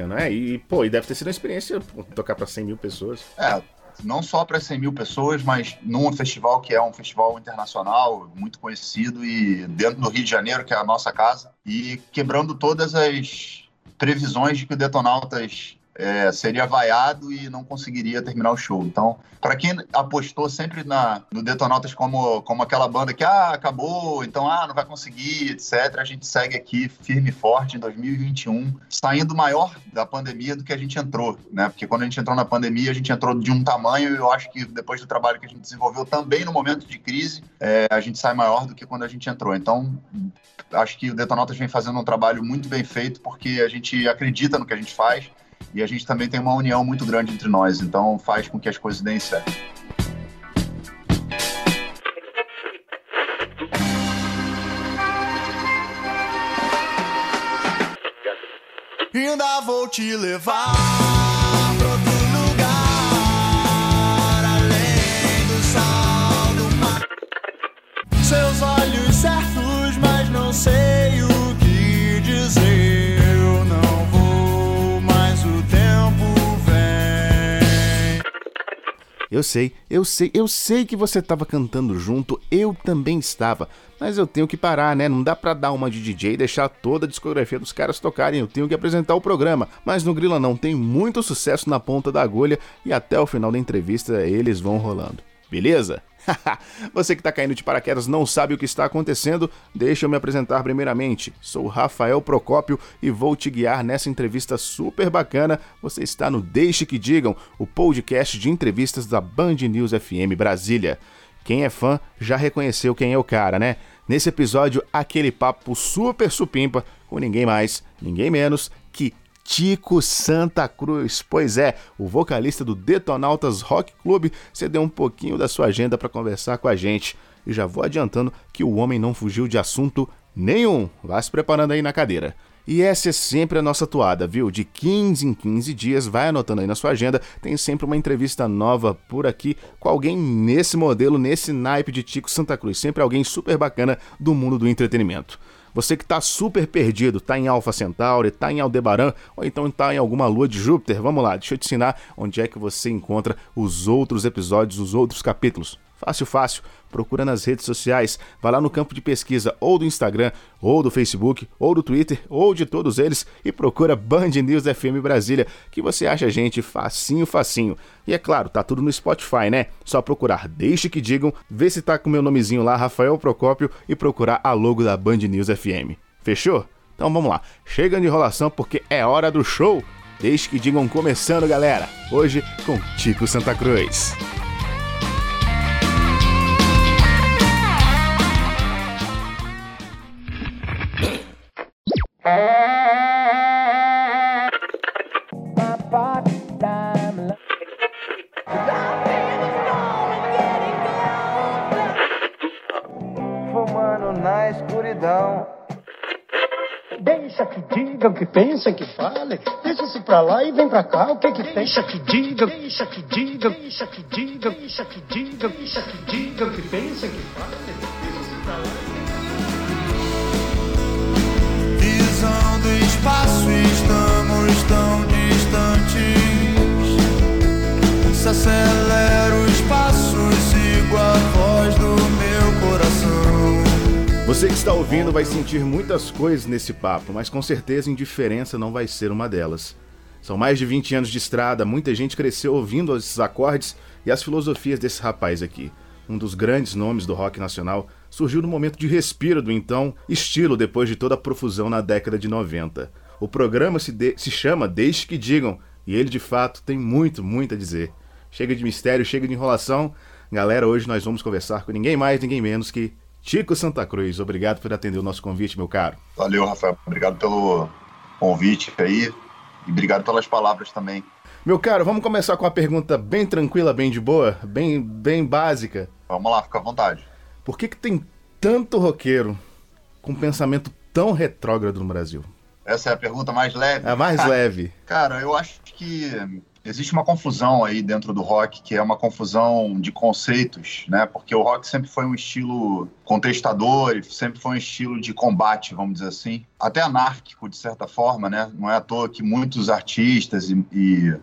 bacana. É, e, pô, e deve ter sido uma experiência tocar para 100 mil pessoas. É, não só para 100 mil pessoas, mas num festival que é um festival internacional, muito conhecido, e dentro do Rio de Janeiro, que é a nossa casa, e quebrando todas as previsões de que o Detonautas é, seria vaiado e não conseguiria terminar o show. Então, para quem apostou sempre na, no Detonautas como, como aquela banda que ah, acabou, então ah, não vai conseguir, etc., a gente segue aqui firme e forte em 2021, saindo maior da pandemia do que a gente entrou, né? Porque quando a gente entrou na pandemia, a gente entrou de um tamanho e eu acho que depois do trabalho que a gente desenvolveu também no momento de crise, é, a gente sai maior do que quando a gente entrou. Então, acho que o Detonautas vem fazendo um trabalho muito bem feito porque a gente acredita no que a gente faz e a gente também tem uma união muito grande entre nós, então faz com que as coisas deem certo. Ainda vou te levar pra outro Eu sei, eu sei, eu sei que você estava cantando junto, eu também estava. Mas eu tenho que parar, né? Não dá pra dar uma de DJ e deixar toda a discografia dos caras tocarem. Eu tenho que apresentar o programa. Mas no Grila não, tem muito sucesso na ponta da agulha e até o final da entrevista eles vão rolando. Beleza? Você que tá caindo de paraquedas não sabe o que está acontecendo? Deixa eu me apresentar primeiramente. Sou Rafael Procópio e vou te guiar nessa entrevista super bacana. Você está no Deixe que Digam, o podcast de entrevistas da Band News FM Brasília. Quem é fã já reconheceu quem é o cara, né? Nesse episódio, aquele papo super supimpa com ninguém mais, ninguém menos que Tico Santa Cruz. Pois é, o vocalista do Detonautas Rock Club cedeu um pouquinho da sua agenda para conversar com a gente. E já vou adiantando que o homem não fugiu de assunto nenhum. Vá se preparando aí na cadeira. E essa é sempre a nossa toada, viu? De 15 em 15 dias, vai anotando aí na sua agenda, tem sempre uma entrevista nova por aqui com alguém nesse modelo, nesse naipe de Tico Santa Cruz. Sempre alguém super bacana do mundo do entretenimento. Você que tá super perdido, tá em Alpha Centauri, tá em Aldebaran, ou então tá em alguma lua de Júpiter, vamos lá, deixa eu te ensinar onde é que você encontra os outros episódios, os outros capítulos. Fácil, fácil. Procura nas redes sociais, vai lá no campo de pesquisa ou do Instagram, ou do Facebook, ou do Twitter, ou de todos eles e procura Band News FM Brasília, que você acha a gente facinho, facinho. E é claro, tá tudo no Spotify, né? Só procurar Deixe que digam, ver se tá com meu nomezinho lá, Rafael Procópio, e procurar a logo da Band News FM. Fechou? Então vamos lá, chega de enrolação porque é hora do show. Deixe que digam começando, galera. Hoje com Tico Santa Cruz. Escuridão. Deixa que diga o que pensa, que fale. Deixa-se pra lá e vem pra cá. O que que deixa que diga, deixa que diga, deixa que diga, deixa que diga, deixa que diga o que pensa, que fale. Deixa-se pra lá. Visão do espaço, estamos tão distantes. Se acelera Você que está ouvindo vai sentir muitas coisas nesse papo, mas com certeza indiferença não vai ser uma delas. São mais de 20 anos de estrada, muita gente cresceu ouvindo esses acordes e as filosofias desse rapaz aqui. Um dos grandes nomes do rock nacional surgiu no momento de respiro do então estilo depois de toda a profusão na década de 90. O programa se, de- se chama Deixe que Digam e ele de fato tem muito, muito a dizer. Chega de mistério, chega de enrolação. Galera, hoje nós vamos conversar com ninguém mais, ninguém menos que Tico Santa Cruz. Obrigado por atender o nosso convite, meu caro. Valeu, Rafael. Obrigado pelo convite aí e obrigado pelas palavras também. Meu caro, vamos começar com uma pergunta bem tranquila, bem de boa, bem, bem básica. Vamos lá, fica à vontade. Por que, que tem tanto roqueiro com pensamento tão retrógrado no Brasil? Essa é a pergunta mais leve. É a mais leve. Cara, eu acho que existe uma confusão aí dentro do rock, que é uma confusão de conceitos, né? Porque o rock sempre foi um estilo contestador, sempre foi um estilo de combate, vamos dizer assim, até anárquico de certa forma, né? Não é à toa que muitos artistas e, e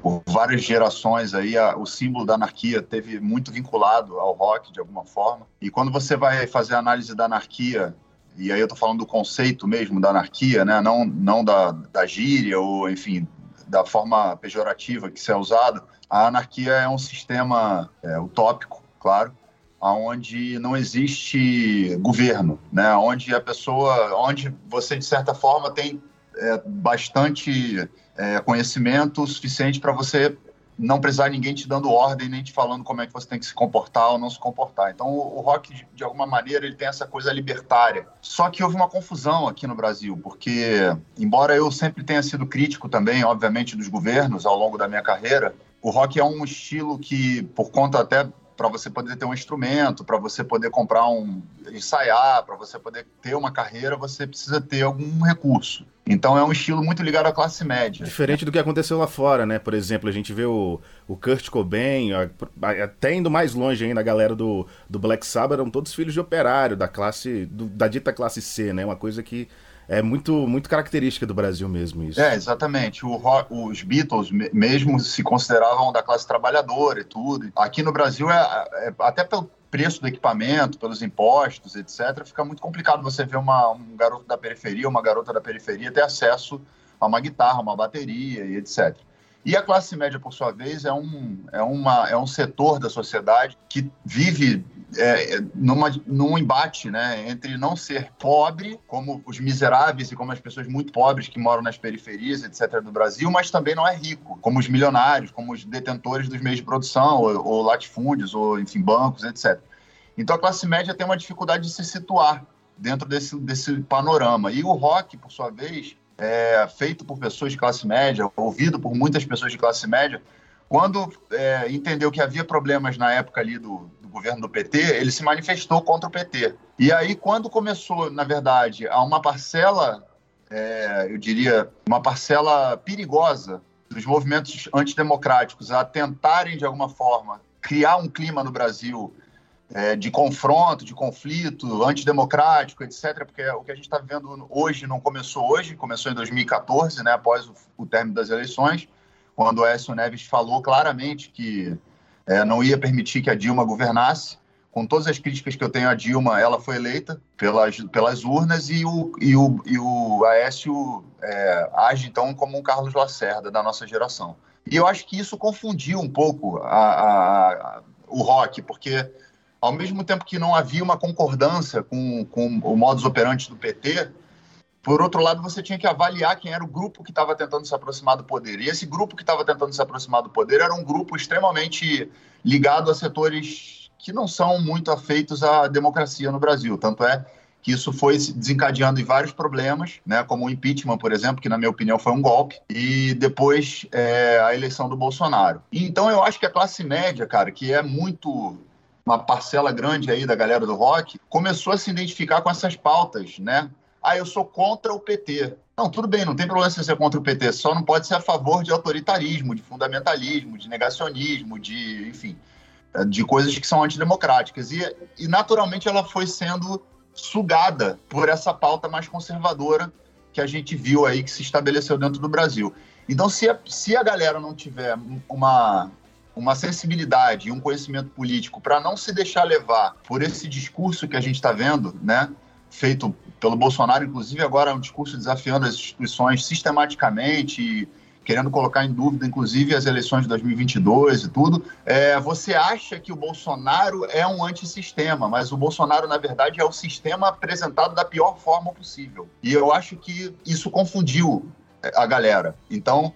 por várias gerações aí a, o símbolo da anarquia teve muito vinculado ao rock de alguma forma. E quando você vai fazer a análise da anarquia e aí eu tô falando do conceito mesmo da anarquia, né? Não, não da, da gíria ou, enfim, da forma pejorativa que se é usado, a anarquia é um sistema é, utópico, claro, onde não existe governo, né? Onde a pessoa, onde você de certa forma tem é, bastante é, conhecimento suficiente para você não precisar ninguém te dando ordem nem te falando como é que você tem que se comportar ou não se comportar. Então o, o rock de alguma maneira ele tem essa coisa libertária. Só que houve uma confusão aqui no Brasil, porque embora eu sempre tenha sido crítico também, obviamente, dos governos ao longo da minha carreira, o rock é um estilo que por conta até para você poder ter um instrumento, para você poder comprar um ensaiar, para você poder ter uma carreira, você precisa ter algum recurso. Então é um estilo muito ligado à classe média. Diferente do que aconteceu lá fora, né? Por exemplo, a gente vê o, o Kurt Cobain, até indo mais longe ainda, a galera do, do Black Sabbath eram todos filhos de operário, da classe, do, da dita classe C, né? Uma coisa que é muito, muito característica do Brasil mesmo isso. É, exatamente. O os Beatles mesmo se consideravam da classe trabalhadora e tudo. Aqui no Brasil, é, é, até pelo preço do equipamento, pelos impostos, etc., fica muito complicado você ver uma, um garoto da periferia, uma garota da periferia ter acesso a uma guitarra, uma bateria e etc. E a classe média, por sua vez, é um, é uma, é um setor da sociedade que vive é, numa, num embate né, entre não ser pobre, como os miseráveis e como as pessoas muito pobres que moram nas periferias, etc., do Brasil, mas também não é rico, como os milionários, como os detentores dos meios de produção, ou, ou latifúndios, ou, enfim, bancos, etc. Então a classe média tem uma dificuldade de se situar dentro desse, desse panorama. E o rock, por sua vez, é, feito por pessoas de classe média, ouvido por muitas pessoas de classe média, quando é, entendeu que havia problemas na época ali do, do, governo do PT, ele se manifestou contra o PT. E aí, quando começou, na verdade, a uma parcela, é, eu diria, uma parcela perigosa dos movimentos antidemocráticos a tentarem, de alguma forma, criar um clima no Brasil é, de confronto, de conflito, antidemocrático, etc., porque o que a gente está vivendo hoje não começou hoje, começou em 2014, né, após o, o término das eleições, quando o Écio Neves falou claramente que é, não ia permitir que a Dilma governasse. Com todas as críticas que eu tenho à Dilma, ela foi eleita pelas, pelas urnas e o, e o, e o Aécio é, age, então, como um Carlos Lacerda da nossa geração. E eu acho que isso confundiu um pouco a, a, a, o rock, porque ao mesmo tempo que não havia uma concordância com, com o modus operandi do PT, por outro lado, você tinha que avaliar quem era o grupo que estava tentando se aproximar do poder. E esse grupo que estava tentando se aproximar do poder era um grupo extremamente ligado a setores que não são muito afeitos à democracia no Brasil. Tanto é que isso foi desencadeando em vários problemas, né, como o impeachment, por exemplo, que na minha opinião foi um golpe, e depois é, a eleição do Bolsonaro. Então eu acho que a classe média, cara, que é muito uma parcela grande aí da galera do rock, começou a se identificar com essas pautas, né? Ah, eu sou contra o PT. Não, tudo bem, não tem problema você ser contra o PT, só não pode ser a favor de autoritarismo, de fundamentalismo, de negacionismo, de, enfim, de coisas que são antidemocráticas. E, e naturalmente ela foi sendo sugada por essa pauta mais conservadora que a gente viu aí que se estabeleceu dentro do Brasil. Então, se a, se a galera não tiver uma, uma sensibilidade e um conhecimento político para não se deixar levar por esse discurso que a gente está vendo, né, feito pelo Bolsonaro, inclusive agora é um discurso desafiando as instituições sistematicamente querendo colocar em dúvida, inclusive, as eleições de 2022 e tudo. É, você acha que o Bolsonaro é um antissistema, mas o Bolsonaro, na verdade, é o sistema apresentado da pior forma possível. E eu acho que isso confundiu a galera. Então,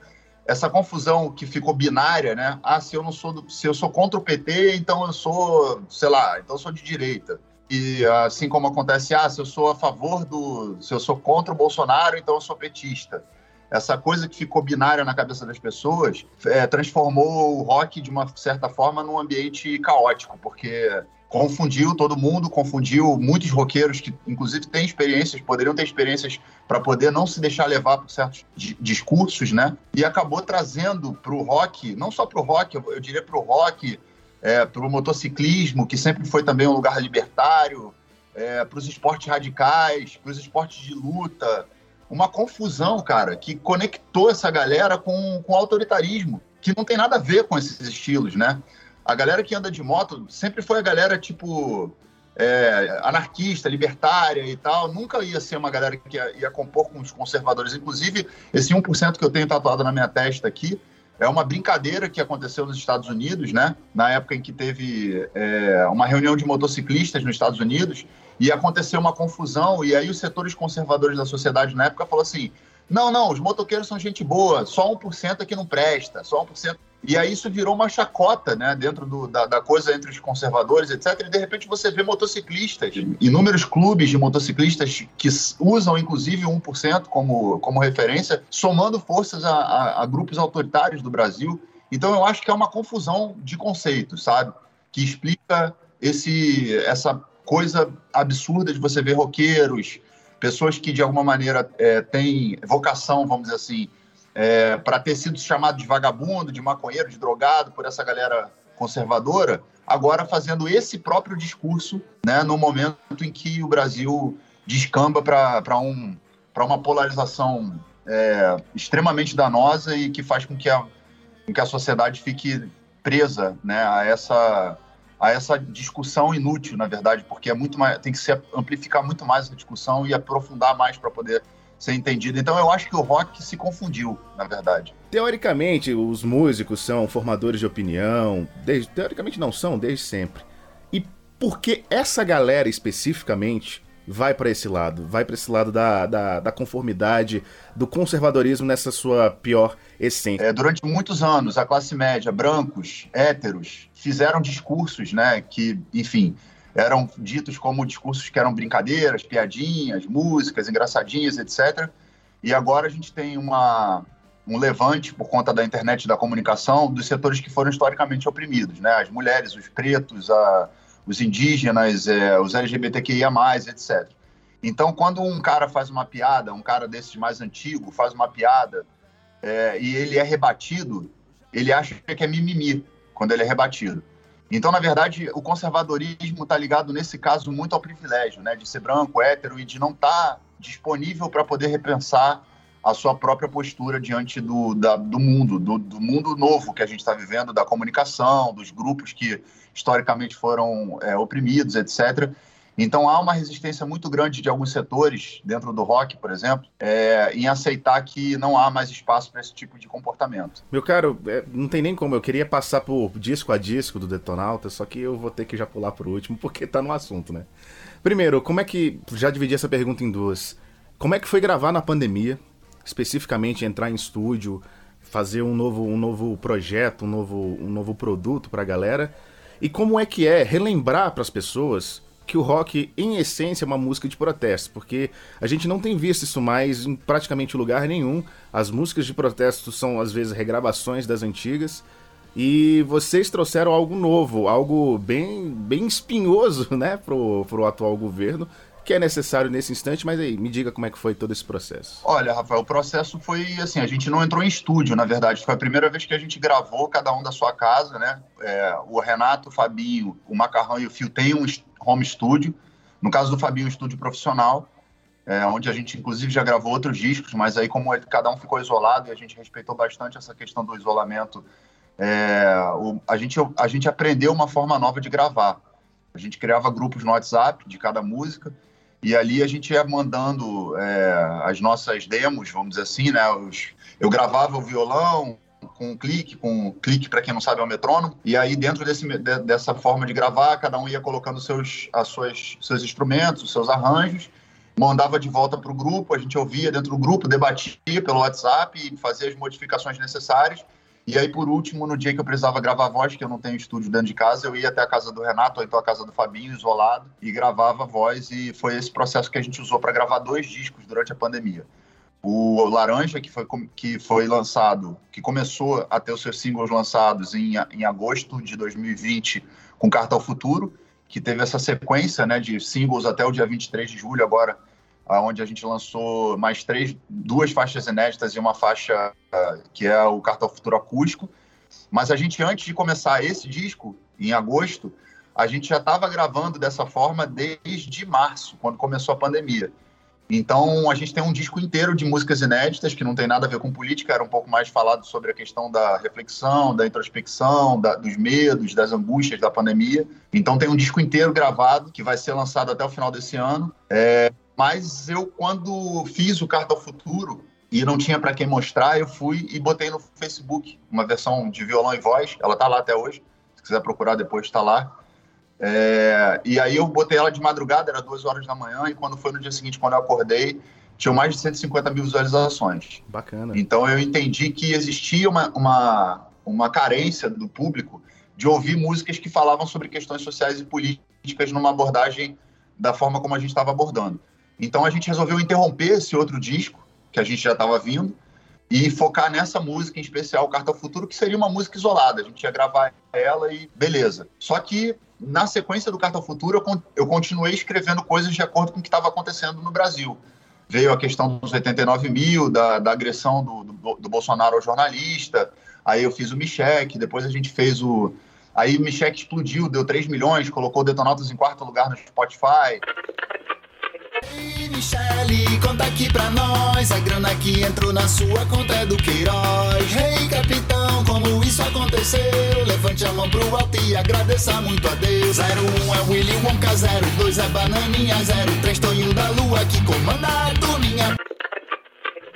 essa confusão que ficou binária, né? Ah, se eu não sou do, se eu sou contra o PT, então eu sou, sei lá, então eu sou de direita. E assim como acontece, ah, se eu sou a favor do, se eu sou contra o Bolsonaro, então eu sou petista. Essa coisa que ficou binária na cabeça das pessoas é, transformou o rock de uma certa forma num ambiente caótico, porque confundiu todo mundo, confundiu muitos roqueiros que, inclusive, têm experiências, poderiam ter experiências para poder não se deixar levar por certos discursos, né? E acabou trazendo para o rock, não só para o rock, eu, diria para o rock, é, para o motociclismo, que sempre foi também um lugar libertário, é, para os esportes radicais, para os esportes de luta, uma confusão, cara, que conectou essa galera com, com autoritarismo, que não tem nada a ver com esses estilos, né? A galera que anda de moto sempre foi a galera, tipo, é, anarquista, libertária e tal. Nunca ia ser uma galera que ia, ia, compor com os conservadores. Inclusive, esse 1% que eu tenho tatuado na minha testa aqui é uma brincadeira que aconteceu nos Estados Unidos, né? Na época em que teve é, uma reunião de motociclistas nos Estados Unidos e aconteceu uma confusão. E aí os setores conservadores da sociedade na época falou assim: não, não, os motoqueiros são gente boa, só 1% é que não presta, só 1%. E aí isso virou uma chacota, né, dentro do, da, da, coisa entre os conservadores, etc. E de repente você vê motociclistas, inúmeros clubes de motociclistas que usam inclusive 1% como, como referência, somando forças a, a, a grupos autoritários do Brasil. Então eu acho que é uma confusão de conceitos, sabe? Que explica esse, essa coisa absurda de você ver roqueiros, pessoas que de alguma maneira é, têm vocação, vamos dizer assim, é, para ter sido chamado de vagabundo, de maconheiro, de drogado por essa galera conservadora, agora fazendo esse próprio discurso né, no momento em que o Brasil descamba para um, uma polarização é, extremamente danosa e que faz com que a, com que a sociedade fique presa né, a, essa, a essa discussão inútil, na verdade, porque é muito mais, tem que se amplificar muito mais essa discussão e aprofundar mais para poder ser entendido. Então eu acho que o rock se confundiu, na verdade. Teoricamente, os músicos são formadores de opinião, desde, teoricamente não são, desde sempre. E por que essa galera especificamente vai para esse lado? Vai para esse lado da, da, da, conformidade, do conservadorismo nessa sua pior essência? É, durante muitos anos, a classe média, brancos, héteros, fizeram discursos, né, que, enfim, eram ditos como discursos que eram brincadeiras, piadinhas, músicas engraçadinhas, etc. E agora a gente tem uma, um levante por conta da internet e da comunicação dos setores que foram historicamente oprimidos, né? As mulheres, os pretos, a, os indígenas, é, os LGBTQIA+, etc. Então, quando um cara faz uma piada, um cara desses mais antigo faz uma piada é, e ele é rebatido, ele acha que é mimimi quando ele é rebatido. Então, na verdade, o conservadorismo está ligado, nesse caso, muito ao privilégio, né? De ser branco, hétero e de não estar tá disponível para poder repensar a sua própria postura diante do, da, do mundo, do, do, mundo novo que a gente está vivendo, da comunicação, dos grupos que historicamente foram é, oprimidos, etc. Então há uma resistência muito grande de alguns setores, dentro do rock, por exemplo, é, em aceitar que não há mais espaço para esse tipo de comportamento. Meu caro, é, não tem nem como, eu queria passar por disco a disco do Detonauta, só que eu vou ter que já pular pro último, porque tá no assunto, né? Primeiro, como é que. Já dividi essa pergunta em duas. Como é que foi gravar na pandemia? Especificamente entrar em estúdio, fazer um novo, um novo projeto, um novo, um novo produto pra galera? E como é que é relembrar para as pessoas que o rock, em essência, é uma música de protesto, porque a gente não tem visto isso mais em praticamente lugar nenhum. As músicas de protesto são, às vezes, regravações das antigas. E vocês trouxeram algo novo, algo bem, bem espinhoso, né, pro, pro atual governo, que é necessário nesse instante, mas aí, me diga como é que foi todo esse processo. Olha, Rafael, o processo foi assim, a gente não entrou em estúdio, na verdade, foi a primeira vez que a gente gravou cada um da sua casa, né? É, o Renato, o Fabinho, o Macarrão e o Fio têm um home studio, no caso do Fabinho, um estúdio profissional, é, onde a gente inclusive já gravou outros discos, mas aí como cada um ficou isolado e a gente respeitou bastante essa questão do isolamento, é, o, a, gente, a gente aprendeu uma forma nova de gravar. A gente criava grupos no WhatsApp de cada música, e ali a gente ia mandando é, as nossas demos, vamos dizer assim, né? Os, eu gravava o violão com um clique, com um clique para quem não sabe é o metrônomo, e aí dentro desse, de, dessa forma de gravar, cada um ia colocando seus, as suas, seus instrumentos, os seus arranjos, mandava de volta para o grupo, a gente ouvia dentro do grupo, debatia pelo WhatsApp e fazia as modificações necessárias, e aí, por último, no dia que eu precisava gravar voz, que eu não tenho estúdio dentro de casa, eu ia até a casa do Renato, ou então a casa do Fabinho, isolado, e gravava voz. E foi esse processo que a gente usou para gravar dois discos durante a pandemia. O Laranja, que foi, que foi lançado, que começou a ter os seus singles lançados em, em agosto de 2020 com Carta ao Futuro, que teve essa sequência né, de singles até o dia 23 de julho, agora, onde a gente lançou mais três, duas faixas inéditas e uma faixa uh, que é o Cartão Futuro Acústico. Mas a gente, antes de começar esse disco, em agosto, a gente já estava gravando dessa forma desde março, quando começou a pandemia. Então, a gente tem um disco inteiro de músicas inéditas, que não tem nada a ver com política, era um pouco mais falado sobre a questão da reflexão, da introspecção, da, dos medos, das angústias da pandemia. Então, tem um disco inteiro gravado, que vai ser lançado até o final desse ano. É, mas eu, quando fiz o Carta ao Futuro, e não tinha para quem mostrar, eu fui e botei no Facebook uma versão de violão e voz, ela tá lá até hoje, se quiser procurar depois, está lá. É, e aí eu botei ela de madrugada, era duas horas da manhã, e quando foi no dia seguinte, quando eu acordei, tinha mais de 150 mil visualizações. Bacana. Então eu entendi que existia uma, uma, uma carência do público de ouvir músicas que falavam sobre questões sociais e políticas numa abordagem da forma como a gente estava abordando. Então a gente resolveu interromper esse outro disco, que a gente já estava vindo, e focar nessa música em especial, Carta ao Futuro, que seria uma música isolada. A gente ia gravar ela e beleza. Só que na sequência do Carta ao Futuro, eu, continuei escrevendo coisas de acordo com o que estava acontecendo no Brasil. Veio a questão dos 89 mil, da, da agressão do, do, do, Bolsonaro ao jornalista. Aí eu fiz o Michek, depois a gente fez o. Aí o Michek explodiu, deu 3 milhões, colocou Detonautas em quarto lugar no Spotify. Ei, Michele, conta aqui pra nós. A grana que entrou na sua conta é do Queiroz. Rei, hey, capitão, como isso aconteceu? Levante a mão pro alto e agradeça muito a Deus. 01 é Willy Wonka, 02 é Bananinha, 03 Tonho da Lua que comanda a turminha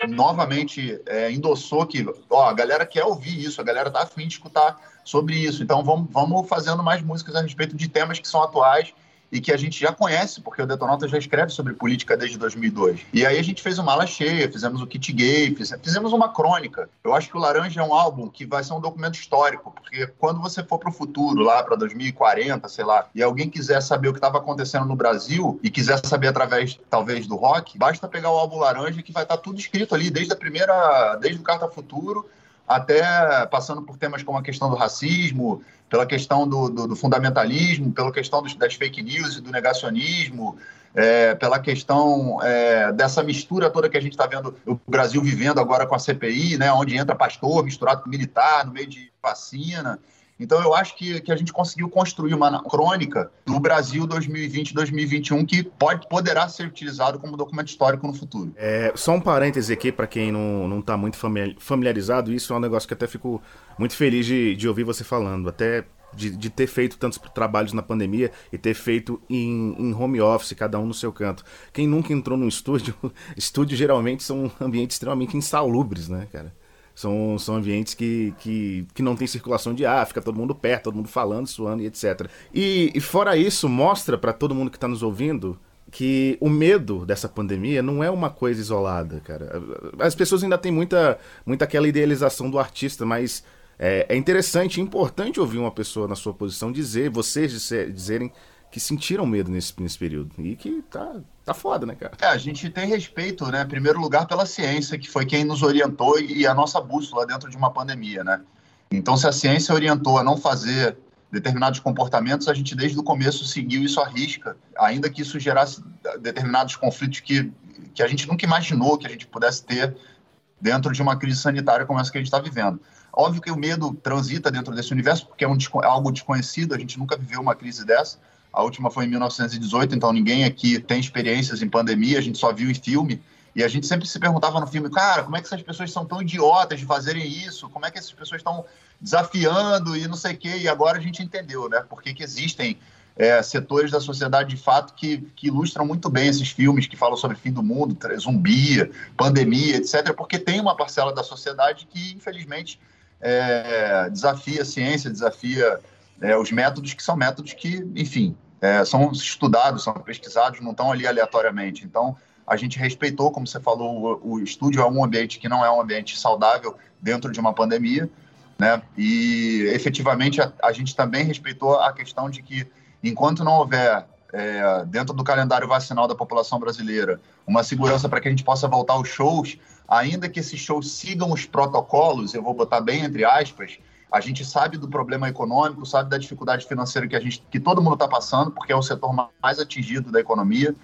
novamente é, endossou que ó, a galera quer ouvir isso, a galera tá afim de escutar sobre isso. Então vamos, vamos fazendo mais músicas a respeito de temas que são atuais e que a gente já conhece, porque o Detonauta já escreve sobre política desde 2002. E aí a gente fez uma mala cheia, fizemos o kit gay, fizemos uma crônica. Eu acho que o Laranja é um álbum que vai ser um documento histórico, porque quando você for para o futuro, lá para 2040, sei lá, e alguém quiser saber o que estava acontecendo no Brasil e quiser saber através, talvez, do rock, basta pegar o álbum Laranja que vai estar tá tudo escrito ali, desde a primeira, desde o Carta Futuro até passando por temas como a questão do racismo, pela questão do, do, do fundamentalismo, pela questão dos, das fake news e do negacionismo, é, pela questão é, dessa mistura toda que a gente está vendo o Brasil vivendo agora com a CPI, né, onde entra pastor misturado com militar no meio de vacina. Então, eu acho que, que a gente conseguiu construir uma crônica do Brasil 2020-2021 que pode, poderá ser utilizado como documento histórico no futuro. É, só um parêntese aqui, para quem não está muito familiarizado, isso é um negócio que até fico muito feliz de, de ouvir você falando. Até de, de, ter feito tantos trabalhos na pandemia e ter feito em, em, home office, cada um no seu canto. Quem nunca entrou num estúdio, estúdio geralmente são ambientes extremamente insalubres, né, cara? São, são ambientes que, que, que não tem circulação de ar, fica todo mundo perto, todo mundo falando, suando e etc. E, e fora isso, mostra para todo mundo que está nos ouvindo que o medo dessa pandemia não é uma coisa isolada, cara. As pessoas ainda têm muita, muita aquela idealização do artista, mas é, é interessante, importante ouvir uma pessoa na sua posição dizer, vocês dizerem que sentiram medo nesse, nesse período. E que tá, tá foda, né, cara? É, a gente tem respeito, né, em primeiro lugar, pela ciência, que foi quem nos orientou e a nossa bússola dentro de uma pandemia, né? Então, se a ciência orientou a não fazer determinados comportamentos, a gente desde o começo seguiu isso à risca, ainda que isso gerasse determinados conflitos que, que a gente nunca imaginou que a gente pudesse ter dentro de uma crise sanitária como essa que a gente está vivendo. Óbvio que o medo transita dentro desse universo, porque é, um, é algo desconhecido, a gente nunca viveu uma crise dessa, a última foi em 1918, então ninguém aqui tem experiências em pandemia, a gente só viu em filme. E a gente sempre se perguntava no filme, cara, como é que essas pessoas são tão idiotas de fazerem isso? Como é que essas pessoas estão desafiando e não sei o quê? E agora a gente entendeu, né? Por que, que existem é, setores da sociedade de fato que, que ilustram muito bem esses filmes que falam sobre fim do mundo, zumbi, pandemia, etc. Porque tem uma parcela da sociedade que, infelizmente, é, desafia a ciência, desafia é, os métodos que são métodos que, enfim, é, são estudados, são pesquisados, não estão ali aleatoriamente. Então, a gente respeitou, como você falou, o, o estúdio é um ambiente que não é um ambiente saudável dentro de uma pandemia, né? E efetivamente a, a gente também respeitou a questão de que enquanto não houver é, dentro do calendário vacinal da população brasileira uma segurança para que a gente possa voltar aos shows, ainda que esses shows sigam os protocolos, eu vou botar bem entre aspas, A gente sabe do problema econômico, sabe da dificuldade financeira que a gente, que todo mundo está passando, porque é o setor mais atingido da economia.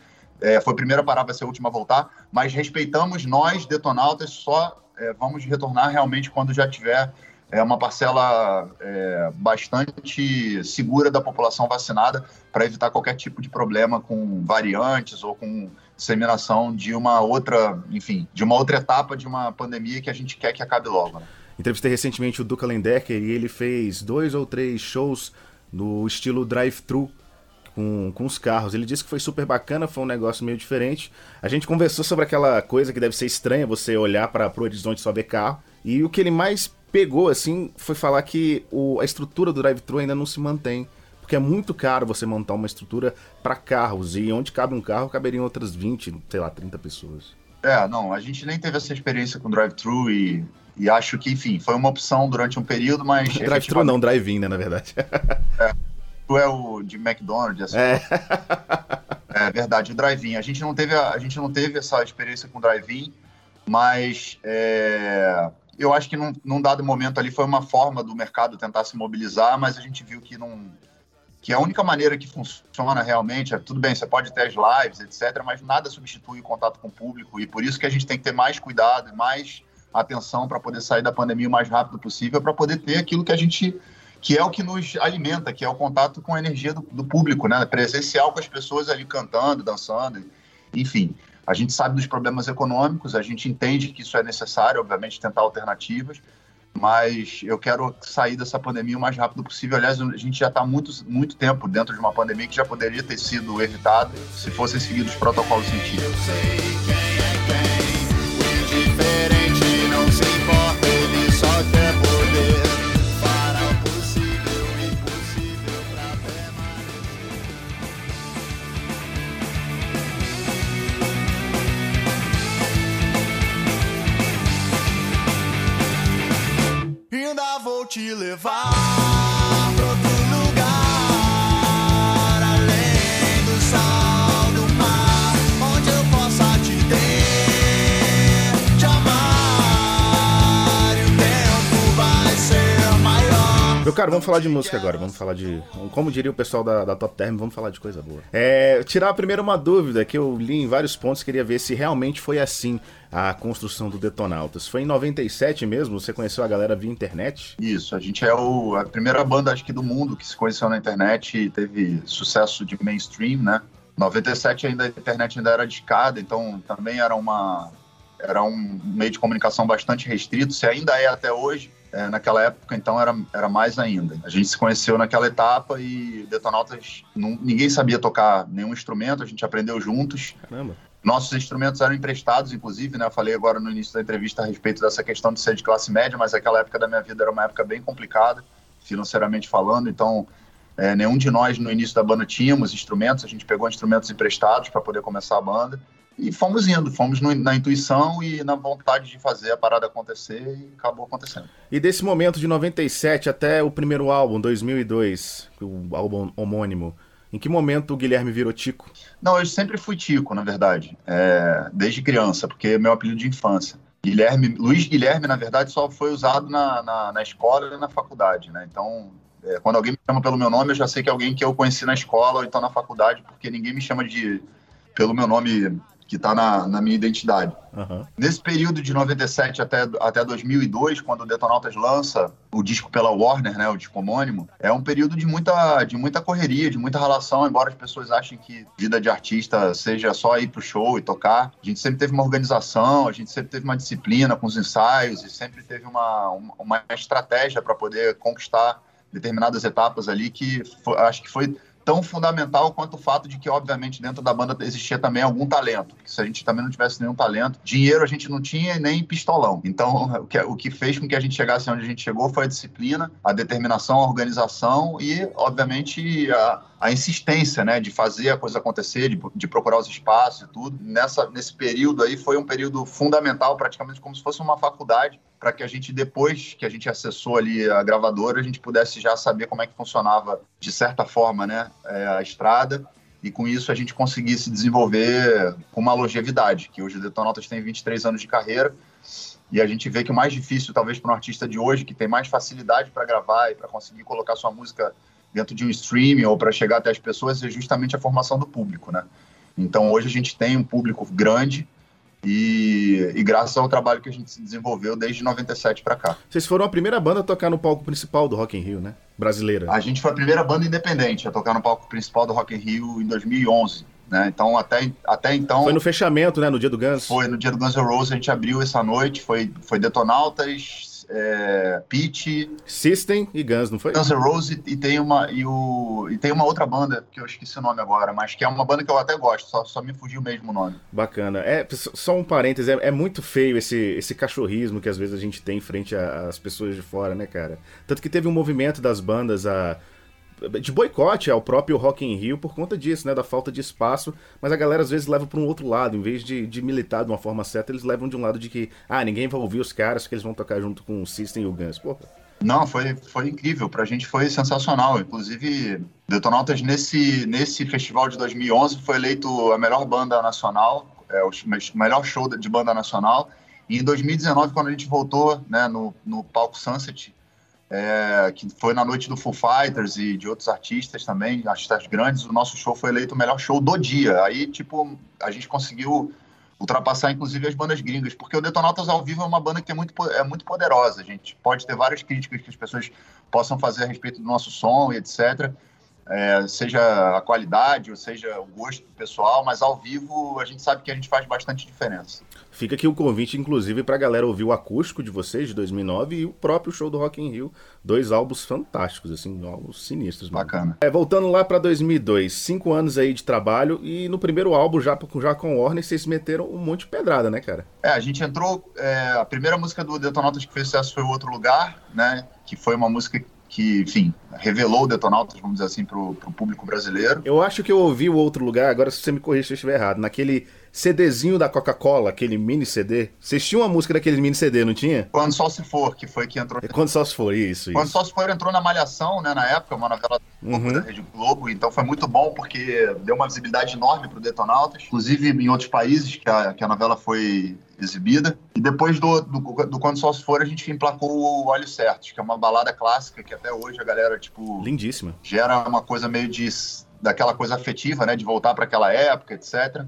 É, foi a primeira a parar, vai ser a última a voltar. Mas respeitamos nós, detonautas, só é, vamos retornar realmente quando já tiver é uma parcela é, bastante segura da população vacinada para evitar qualquer tipo de problema com variantes ou com disseminação de uma outra, enfim, de uma outra etapa de uma pandemia que a gente quer que acabe logo. Né? Entrevistei recentemente o Duca Lendecker e ele fez dois ou três shows no estilo drive-thru com, com os carros. Ele disse que foi super bacana, foi um negócio meio diferente. A gente conversou sobre aquela coisa que deve ser estranha você olhar para o horizonte e só ver carro. E o que ele mais pegou, assim, foi falar que o, a estrutura do drive-thru ainda não se mantém. Porque é muito caro você montar uma estrutura para carros. E onde cabe um carro, caberiam outras 20, sei lá, 30 pessoas. É, não, a gente nem teve essa experiência com drive-thru e, e acho que, enfim, foi uma opção durante um período, mas. drive-thru não, drive-in, né, na verdade. é, tu é o de McDonald's, assim. É. é verdade, o drive-in. A gente não teve, a, a gente não teve essa experiência com drive-in, mas é, eu acho que num, num, dado momento ali foi uma forma do mercado tentar se mobilizar, mas a gente viu que não que a única maneira que funciona realmente é tudo bem, você pode ter as lives, etc, mas nada substitui o contato com o público e por isso que a gente tem que ter mais cuidado e mais atenção para poder sair da pandemia o mais rápido possível, para poder ter aquilo que a gente que é o que nos alimenta, que é o contato com a energia do, do público, né, presencial com as pessoas ali cantando, dançando, enfim. A gente sabe dos problemas econômicos, a gente entende que isso é necessário, obviamente, tentar alternativas, mas eu quero sair dessa pandemia o mais rápido possível. Aliás, a gente já está muito, muito tempo dentro de uma pandemia que já poderia ter sido evitada se fossem seguidos os protocolos científicos. Meu caro, vamos falar de música agora, vamos falar de. Como diria o pessoal da, da Top Term, vamos falar de coisa boa. É, tirar primeiro uma dúvida que eu li em vários pontos, queria ver se realmente foi assim a construção do Detonautas. Foi em 97 mesmo? Você conheceu a galera via internet? Isso, a gente é o, a primeira banda, acho que do mundo, que se conheceu na internet e teve sucesso de mainstream, né? 97 ainda a internet ainda era discada, então também era uma era um meio de comunicação bastante restrito, se ainda é até hoje. É, naquela época, então, era, era mais ainda. A gente se conheceu naquela etapa e Detonautas, não, ninguém sabia tocar nenhum instrumento, a gente aprendeu juntos. Caramba. Nossos instrumentos eram emprestados, inclusive, né? Eu falei agora no início da entrevista a respeito dessa questão de ser de classe média, mas aquela época da minha vida era uma época bem complicada, financeiramente falando, então é, nenhum de nós no início da banda tínhamos instrumentos, a gente pegou instrumentos emprestados para poder começar a banda e fomos indo, fomos no, na intuição e na vontade de fazer a parada acontecer e acabou acontecendo. E desse momento de 97 até o primeiro álbum, 2002, o álbum homônimo, em que momento o Guilherme virou Tico? Não, eu sempre fui Tico, na verdade, é, desde criança, porque é meu apelido de infância. Guilherme, Luiz Guilherme, na verdade, só foi usado na, na, na escola e na faculdade, né? Então, é, quando alguém me chama pelo meu nome, eu já sei que é alguém que eu conheci na escola ou então na faculdade, porque ninguém me chama de pelo meu nome que está na, na, minha identidade. Uhum. Nesse período de 97 até, até 2002, quando o Detonautas lança o disco pela Warner, né, o disco homônimo, é um período de muita, de muita correria, de muita relação, embora as pessoas achem que vida de artista seja só ir pro show e tocar. A gente sempre teve uma organização, a gente sempre teve uma disciplina com os ensaios e sempre teve uma, uma, estratégia para poder conquistar determinadas etapas ali que foi, acho que foi tão fundamental quanto o fato de que, obviamente, dentro da banda existia também algum talento. Porque se a gente também não tivesse nenhum talento, dinheiro a gente não tinha nem pistolão. Então, o que, o que fez com que a gente chegasse onde a gente chegou foi a disciplina, a determinação, a organização e, obviamente, a, a insistência, né, de fazer a coisa acontecer, de, de procurar os espaços e tudo. Nessa, nesse período aí foi um período fundamental, praticamente como se fosse uma faculdade, para que a gente, depois que a gente acessou ali a gravadora, a gente pudesse já saber como é que funcionava, de certa forma, né, é, a estrada, e com isso a gente conseguisse desenvolver com uma longevidade, que hoje o Detonautas tem 23 anos de carreira, E a gente vê que o mais difícil, talvez, para um artista de hoje, que tem mais facilidade para gravar e para conseguir colocar sua música dentro de um streaming ou para chegar até as pessoas, é justamente a formação do público, né? Então, hoje a gente tem um público grande e, e, graças ao trabalho que a gente se desenvolveu desde 97 para cá. Vocês foram a primeira banda a tocar no palco principal do Rock in Rio, né? Brasileira. A gente foi a primeira banda independente a tocar no palco principal do Rock in Rio em 2011. Né? Então, até, até então... Foi no fechamento, né? No dia do Guns. Foi, no dia do Guns N' Roses a gente abriu essa noite, foi, foi Detonautas, é, Pitch, System e Guns, não foi? Guns N' Roses e tem uma e, o, e tem uma outra banda que eu esqueci o nome agora, mas que é uma banda que eu até gosto, só, só me fugiu mesmo o nome. Bacana. É só um parêntese, é, é, muito feio esse esse cachorrismo que às vezes a gente tem frente às pessoas de fora, né, cara? Tanto que teve um movimento das bandas a de boicote ao próprio Rock in Rio por conta disso, né? Da falta de espaço. Mas a galera às vezes leva para um outro lado. Em vez de, de militar de uma forma certa, eles levam de um lado de que, ah, ninguém vai ouvir os caras porque eles vão tocar junto com o System e o Guns. Porra. Não, foi, foi incrível. Pra gente foi sensacional. Inclusive, Detonautas nesse, nesse festival de 2011 foi eleito a melhor banda nacional, é, o melhor show de banda nacional. E em 2019, quando a gente voltou né, no, no palco Sunset, é, que foi na noite do Foo Fighters e de outros artistas também, artistas grandes, o nosso show foi eleito o melhor show do dia. Aí, tipo, a gente conseguiu ultrapassar, inclusive, as bandas gringas, porque o Detonautas ao vivo é uma banda que é muito, é muito poderosa. A gente pode ter várias críticas que as pessoas possam fazer a respeito do nosso som e etc., é, seja a qualidade ou seja o gosto pessoal, mas ao vivo a gente sabe que a gente faz bastante diferença. Fica aqui o convite, inclusive, para a galera ouvir o acústico de vocês de 2009 e o próprio show do Rock in Rio. Dois álbuns fantásticos, assim, álbuns sinistros. Mano. Bacana. É, voltando lá para 2002, cinco anos aí de trabalho e no primeiro álbum, já, já com o Warner, vocês meteram um monte de pedrada, né, cara? É, a gente entrou. É, a primeira música do Detonautas que fez sucesso foi O Outro Lugar, né? Que foi uma música que, enfim, revelou o Detonautas, vamos dizer assim, para o público brasileiro. Eu acho que eu ouvi o outro lugar, agora se você me corrigir se eu estiver errado, naquele CDzinho da Coca-Cola, aquele mini CD. Vocês tinham uma música daquele mini CD, não tinha? Quando Só Se For, que foi que entrou. Quando Só Se For, isso. Quando Só Se For entrou na Malhação, né, na época, uma novela uhum. da Rede Globo, então foi muito bom porque deu uma visibilidade enorme pro Detonautas, inclusive em outros países que a, que a novela foi exibida. E depois do, do, do, Quando Só Se For, a gente emplacou o Olhos Certos, que é uma balada clássica que até hoje a galera, tipo. Lindíssima. Gera uma coisa meio de. daquela coisa afetiva, né? De voltar para aquela época, etc.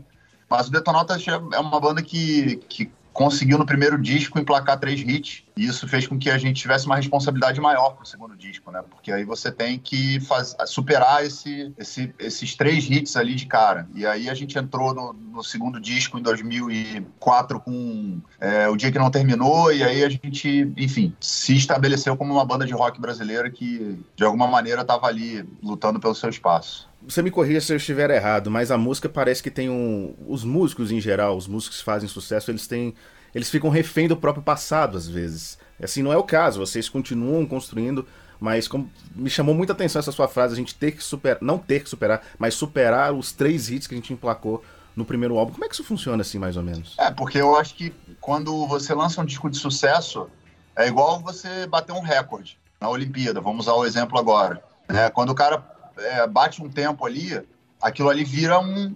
Mas o Detonautas é uma banda que, que conseguiu no primeiro disco emplacar três hits. E isso fez com que a gente tivesse uma responsabilidade maior pro segundo disco, né? Porque aí você tem que faz, superar esse, esse, esses três hits ali de cara. E aí a gente entrou no, no segundo disco em 2004 com é, O Dia Que Não Terminou. E aí a gente, enfim, se estabeleceu como uma banda de rock brasileira que, de alguma maneira, estava ali lutando pelo seu espaço você me corrija se eu estiver errado, mas a música parece que tem um. Os músicos em geral, os músicos que fazem sucesso, eles têm. Eles ficam refém do próprio passado, às vezes. Assim não é o caso, vocês continuam construindo, mas como me chamou muita atenção essa sua frase, a gente ter que superar. Não ter que superar, mas superar os três hits que a gente emplacou no primeiro álbum. Como é que isso funciona assim, mais ou menos? É, porque eu acho que quando você lança um disco de sucesso, é igual você bater um recorde na Olimpíada. Vamos usar o exemplo agora. É, quando o cara é, bate um tempo ali, aquilo ali vira um,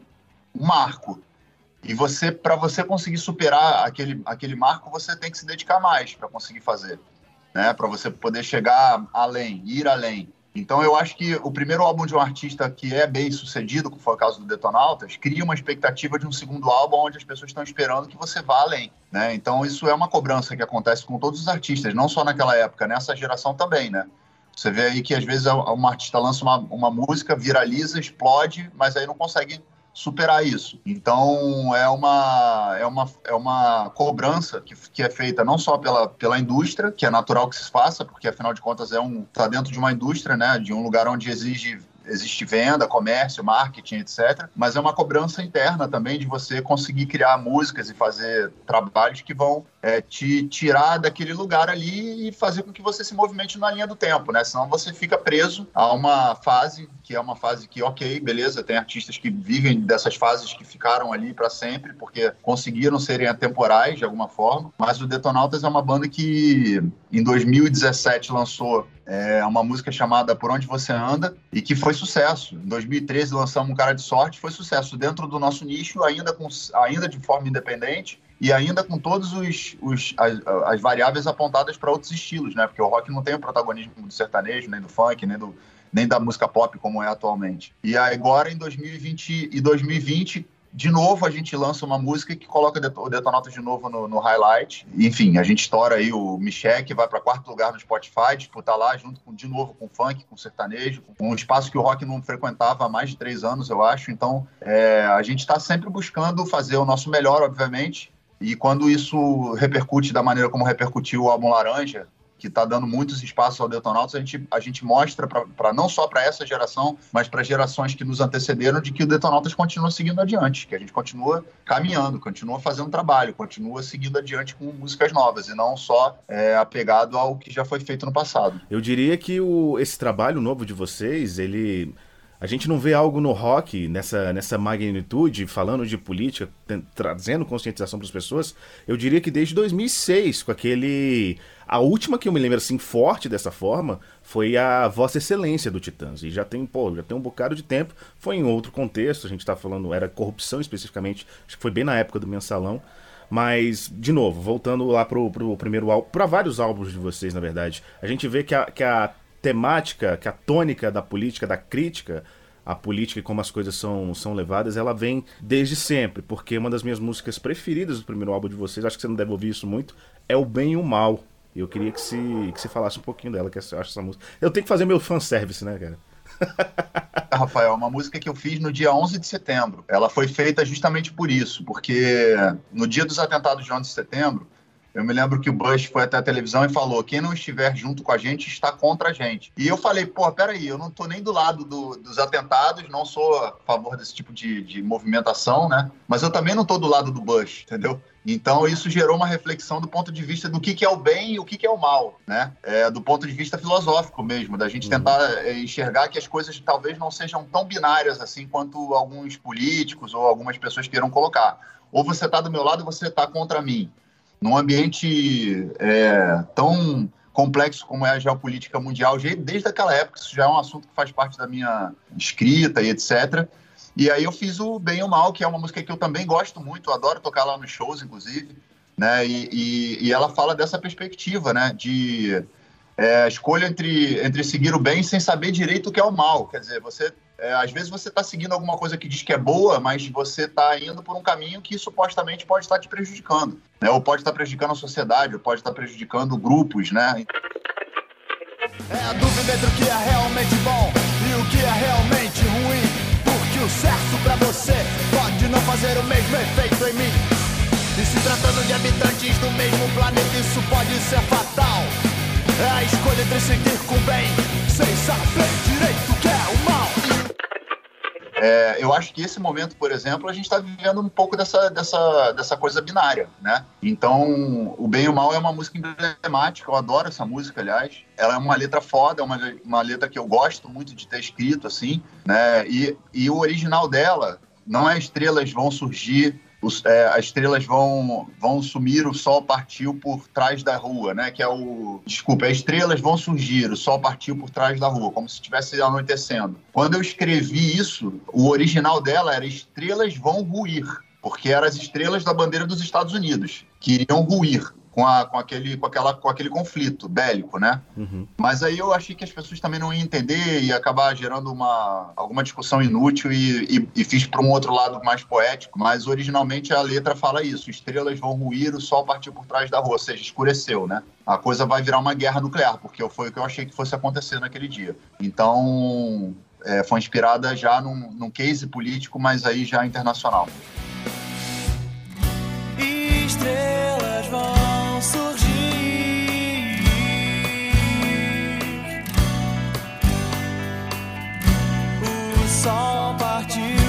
um marco. E você, para você conseguir superar aquele, aquele marco, você tem que se dedicar mais para conseguir fazer, né? Para você poder chegar além, ir além. Então eu acho que o primeiro álbum de um artista que é bem sucedido, como foi o caso do Detonautas, cria uma expectativa de um segundo álbum onde as pessoas estão esperando que você vá além, né? Então isso é uma cobrança que acontece com todos os artistas, não só naquela época, nessa geração também, né? Você vê aí que às vezes uma artista lança uma, uma música, viraliza, explode, mas aí não consegue superar isso. Então é uma, é uma, é uma cobrança que, que é feita não só pela, pela indústria, que é natural que se faça, porque afinal de contas é um está dentro de uma indústria, né, de um lugar onde exige existe venda, comércio, marketing, etc. Mas é uma cobrança interna também de você conseguir criar músicas e fazer trabalhos que vão é, te tirar daquele lugar ali e fazer com que você se movimente na linha do tempo, né? Senão você fica preso a uma fase que é uma fase que, ok, beleza, tem artistas que vivem dessas fases que ficaram ali para sempre porque conseguiram serem atemporais de alguma forma. Mas o Detonautas é uma banda que em 2017 lançou é, uma música chamada Por Onde Você Anda e que foi sucesso. Em 2013 lançamos Um Cara de Sorte, foi sucesso dentro do nosso nicho, ainda, com, ainda de forma independente e ainda com os as, as, variáveis apontadas para outros estilos, né? Porque o rock não tem o protagonismo do sertanejo, nem do funk, nem do nem da música pop como é atualmente. E agora em 2020 e 2020 de novo a gente lança uma música que coloca o Detonautas de novo no, no, highlight. Enfim, a gente estoura aí o Michel, que vai para quarto lugar no Spotify, disputar lá junto com, de novo com funk, com sertanejo, um espaço que o rock não frequentava há mais de três anos, eu acho. Então, é, a gente está sempre buscando fazer o nosso melhor, obviamente. E quando isso repercute da maneira como repercutiu o álbum Laranja, que está dando muitos espaços ao Detonautas, a gente, a gente mostra para não só para essa geração, mas para gerações que nos antecederam de que o Detonautas continua seguindo adiante, que a gente continua caminhando, continua fazendo trabalho, continua seguindo adiante com músicas novas e não só é, apegado ao que já foi feito no passado. Eu diria que o, esse trabalho novo de vocês, ele a gente não vê algo no rock nessa, nessa magnitude, falando de política, trazendo conscientização para as pessoas. Eu diria que desde 2006, com aquele. A última que eu me lembro assim forte dessa forma foi a Vossa Excelência do Titãs. E já tem, pô, já tem um bocado de tempo. Foi em outro contexto, a gente está falando, era corrupção especificamente, acho que foi bem na época do mensalão. Mas, de novo, voltando lá pro, pro primeiro álbum, para vários álbuns de vocês, na verdade, a gente vê que a, que a temática, que a tônica da política, da crítica a política e como as coisas são, são levadas, ela vem desde sempre, porque uma das minhas músicas preferidas do primeiro álbum de vocês, acho que você não deve ouvir isso muito, é O Bem e o Mal. Eu queria que se, que se falasse um pouquinho dela, que eu acho essa música. Eu tenho que fazer meu fanservice, né, cara? Rafael, uma música que eu fiz no dia 11 de setembro. Ela foi feita justamente por isso, porque no dia dos atentados de 11 de setembro, eu me lembro que o Bush foi até a televisão e falou: quem não estiver junto com a gente está contra a gente. E eu falei: pô, peraí, eu não tô nem do lado do, dos atentados, não sou a favor desse tipo de, de movimentação, né? Mas eu também não tô do lado do Bush, entendeu? Então, isso gerou uma reflexão do ponto de vista do que, que é o bem e o que, que é o mal, né? É, do ponto de vista filosófico mesmo, da gente uhum. tentar é, enxergar que as coisas talvez não sejam tão binárias assim quanto alguns políticos ou algumas pessoas queiram colocar. Ou você está do meu lado ou você está contra mim num ambiente é, tão complexo como é a geopolítica mundial, desde aquela época, isso já é um assunto que faz parte da minha escrita e etc. E aí eu fiz o Bem e o Mal, que é uma música que eu também gosto muito, adoro tocar lá nos shows, inclusive, né? E, e, e ela fala dessa perspectiva, né? De é, escolha entre, entre seguir o bem sem saber direito o que é o mal. Quer dizer, você é, às vezes você está seguindo alguma coisa que diz que é boa, mas você está indo por um caminho que supostamente pode estar te prejudicando, né? Ou pode estar prejudicando a sociedade, ou pode estar prejudicando grupos, né? É a dúvida entre o que é realmente bom e o que é realmente ruim. Porque o certo para você pode não fazer o mesmo efeito em mim. E se tratando de habitantes do mesmo planeta, isso pode ser fatal. É a escolha entre seguir com bem, sem saber direito É, eu acho que esse momento, por exemplo, a gente está vivendo um pouco dessa, dessa, dessa coisa binária, né? Então, o Bem e o Mal é uma música emblemática, eu adoro essa música, aliás. Ela é uma letra foda, é uma, uma letra que eu gosto muito de ter escrito, assim, né? E, e o original dela não é Estrelas Vão Surgir os, é, as estrelas vão, vão sumir, o sol partiu por trás da rua, né? Que é o. Desculpa, as estrelas vão surgir, o sol partiu por trás da rua, como se estivesse anoitecendo. Quando eu escrevi isso, o original dela era Estrelas vão ruir, porque eram as estrelas da bandeira dos Estados Unidos, que iriam ruir com, a, com, aquele, com, aquela, com aquele conflito bélico, né? Uhum. Mas aí eu achei que as pessoas também não iam entender e acabar gerando uma, alguma discussão inútil e, e, e fiz para um outro lado mais poético. Mas originalmente a letra fala isso: estrelas vão ruir, o sol partiu por trás da rua, ou seja, escureceu, né? A coisa vai virar uma guerra nuclear, porque foi o que eu achei que fosse acontecer naquele dia. Então, é, foi inspirada já num, num case político, mas aí já internacional. Estrelas vão surgir. O sol partiu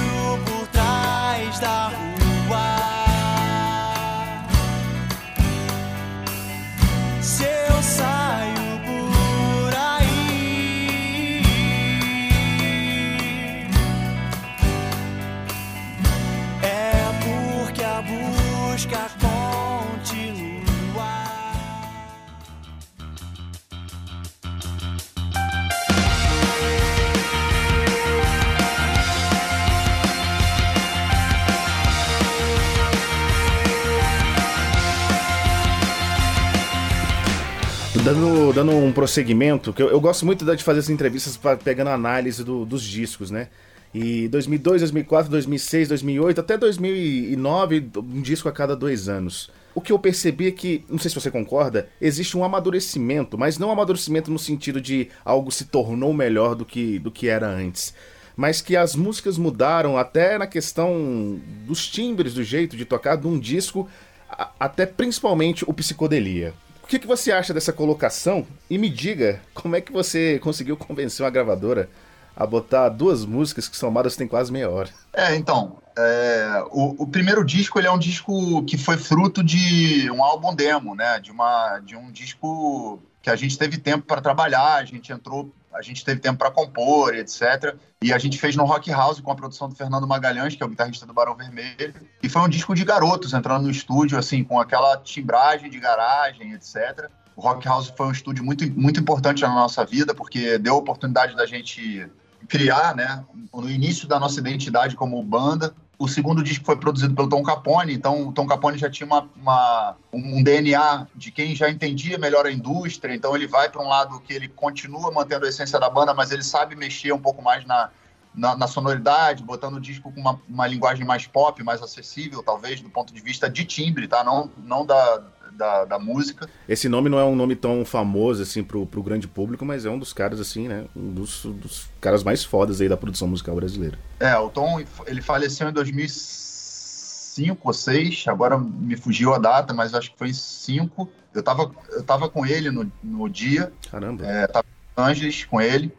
Dando, dando um prosseguimento, que eu, eu gosto muito de fazer essas entrevistas pra, pegando análise do, dos discos, né? E 2002, 2004, 2006, 2008, até 2009, um disco a cada dois anos. O que eu percebi é que, não sei se você concorda, existe um amadurecimento, mas não um amadurecimento no sentido de algo se tornou melhor do que, do que era antes. Mas que as músicas mudaram até na questão dos timbres, do jeito de tocar de um disco, a, até principalmente o psicodelia. Que, que você acha dessa colocação? E me diga, como é que você conseguiu convencer uma gravadora a botar duas músicas que somadas tem quase meia hora. É, então, é, o, o, primeiro disco ele é um disco que foi fruto de um álbum demo, né? De, uma, de um disco que a gente teve tempo para trabalhar, a gente entrou, a gente teve tempo para compor, etc. E a gente fez no Rock House com a produção do Fernando Magalhães, que é o guitarrista do Barão Vermelho. E foi um disco de garotos entrando no estúdio, assim, com aquela timbragem de garagem, etc. O Rock House foi um estúdio muito, muito importante na nossa vida, porque deu a oportunidade da gente criar, né, no início da nossa identidade como banda. O segundo disco foi produzido pelo Tom Capone, então o Tom Capone já tinha uma, uma um DNA de quem já entendia melhor a indústria, então ele vai para um lado que ele continua mantendo a essência da banda, mas ele sabe mexer um pouco mais na, na, na, sonoridade, botando o disco com uma, uma linguagem mais pop, mais acessível, talvez, do ponto de vista de timbre, tá? Não, não da, da, da, música. Esse nome não é um nome tão famoso assim pro, pro grande público, mas é um dos caras assim, né? Um dos, dos caras mais fodas aí da produção musical brasileira. É, o Tom, ele faleceu em 2005 ou 2006, agora me fugiu a data, mas acho que foi em 5. Eu tava, eu tava com ele no, no dia. Caramba. É, tava em Angeles com ele.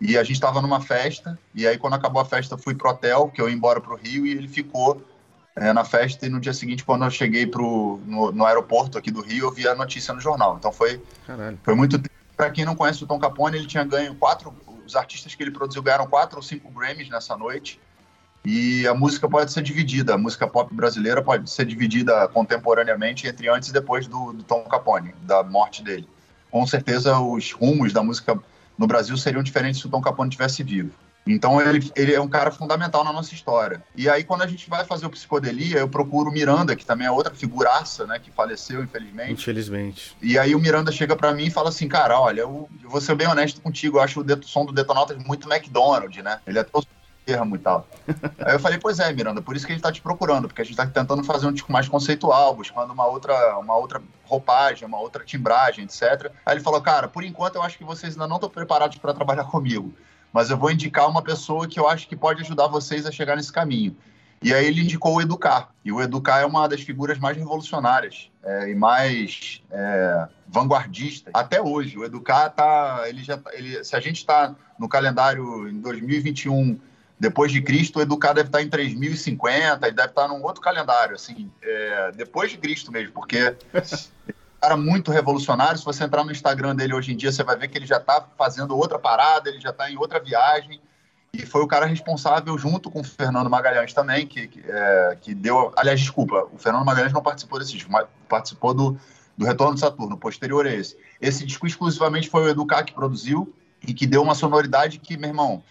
E a gente estava numa festa, e aí quando acabou a festa eu fui pro hotel, que eu ia embora pro Rio, e ele ficou é, na festa, e no dia seguinte, quando eu cheguei pro, no, no, aeroporto aqui do Rio, eu vi a notícia no jornal. Então foi, foi muito Para quem não conhece o Tom Capone, ele tinha ganho quatro, os artistas que ele produziu ganharam quatro ou cinco Grammys nessa noite, e a música pode ser dividida, a música pop brasileira pode ser dividida contemporaneamente entre antes e depois do, do Tom Capone, da morte dele. Com certeza os rumos da música no Brasil seriam diferentes se o Tom Capone tivesse vivo. Então ele, ele é um cara fundamental na nossa história. E aí quando a gente vai fazer o Psicodelia, eu procuro o Miranda, que também é outra figuraça, né, que faleceu infelizmente. Infelizmente. E aí o Miranda chega para mim e fala assim, cara, olha, eu, eu vou ser bem honesto contigo, eu acho o som do Detonautas muito McDonald's, né? Ele é todo termo e tal. Aí eu falei, pois é, Miranda, por isso que a gente tá te procurando, porque a gente tá tentando fazer um disco mais conceitual, buscando uma outra, uma outra roupagem, uma outra timbragem, etc. Aí ele falou, cara, por enquanto eu acho que vocês ainda não estão preparados para trabalhar comigo, mas eu vou indicar uma pessoa que eu acho que pode ajudar vocês a chegar nesse caminho. E aí ele indicou o Educar. E o Educar é uma das figuras mais revolucionárias é, e mais é, vanguardistas até hoje. O Educar tá, ele já, tá, ele, se a gente está no calendário em 2021 depois de Cristo, o Educar deve estar em 3050 e deve estar num outro calendário, assim, é, depois de Cristo mesmo, porque cara muito revolucionário. Se você entrar no Instagram dele hoje em dia, você vai ver que ele já está fazendo outra parada, ele já está em outra viagem. E foi o cara responsável, junto com o Fernando Magalhães também, que, que, é, que deu. Aliás, desculpa, o Fernando Magalhães não participou desse disco, mas participou do, do Retorno de Saturno, posterior a esse. Esse disco exclusivamente foi o Educar que produziu e que deu uma sonoridade que, meu irmão,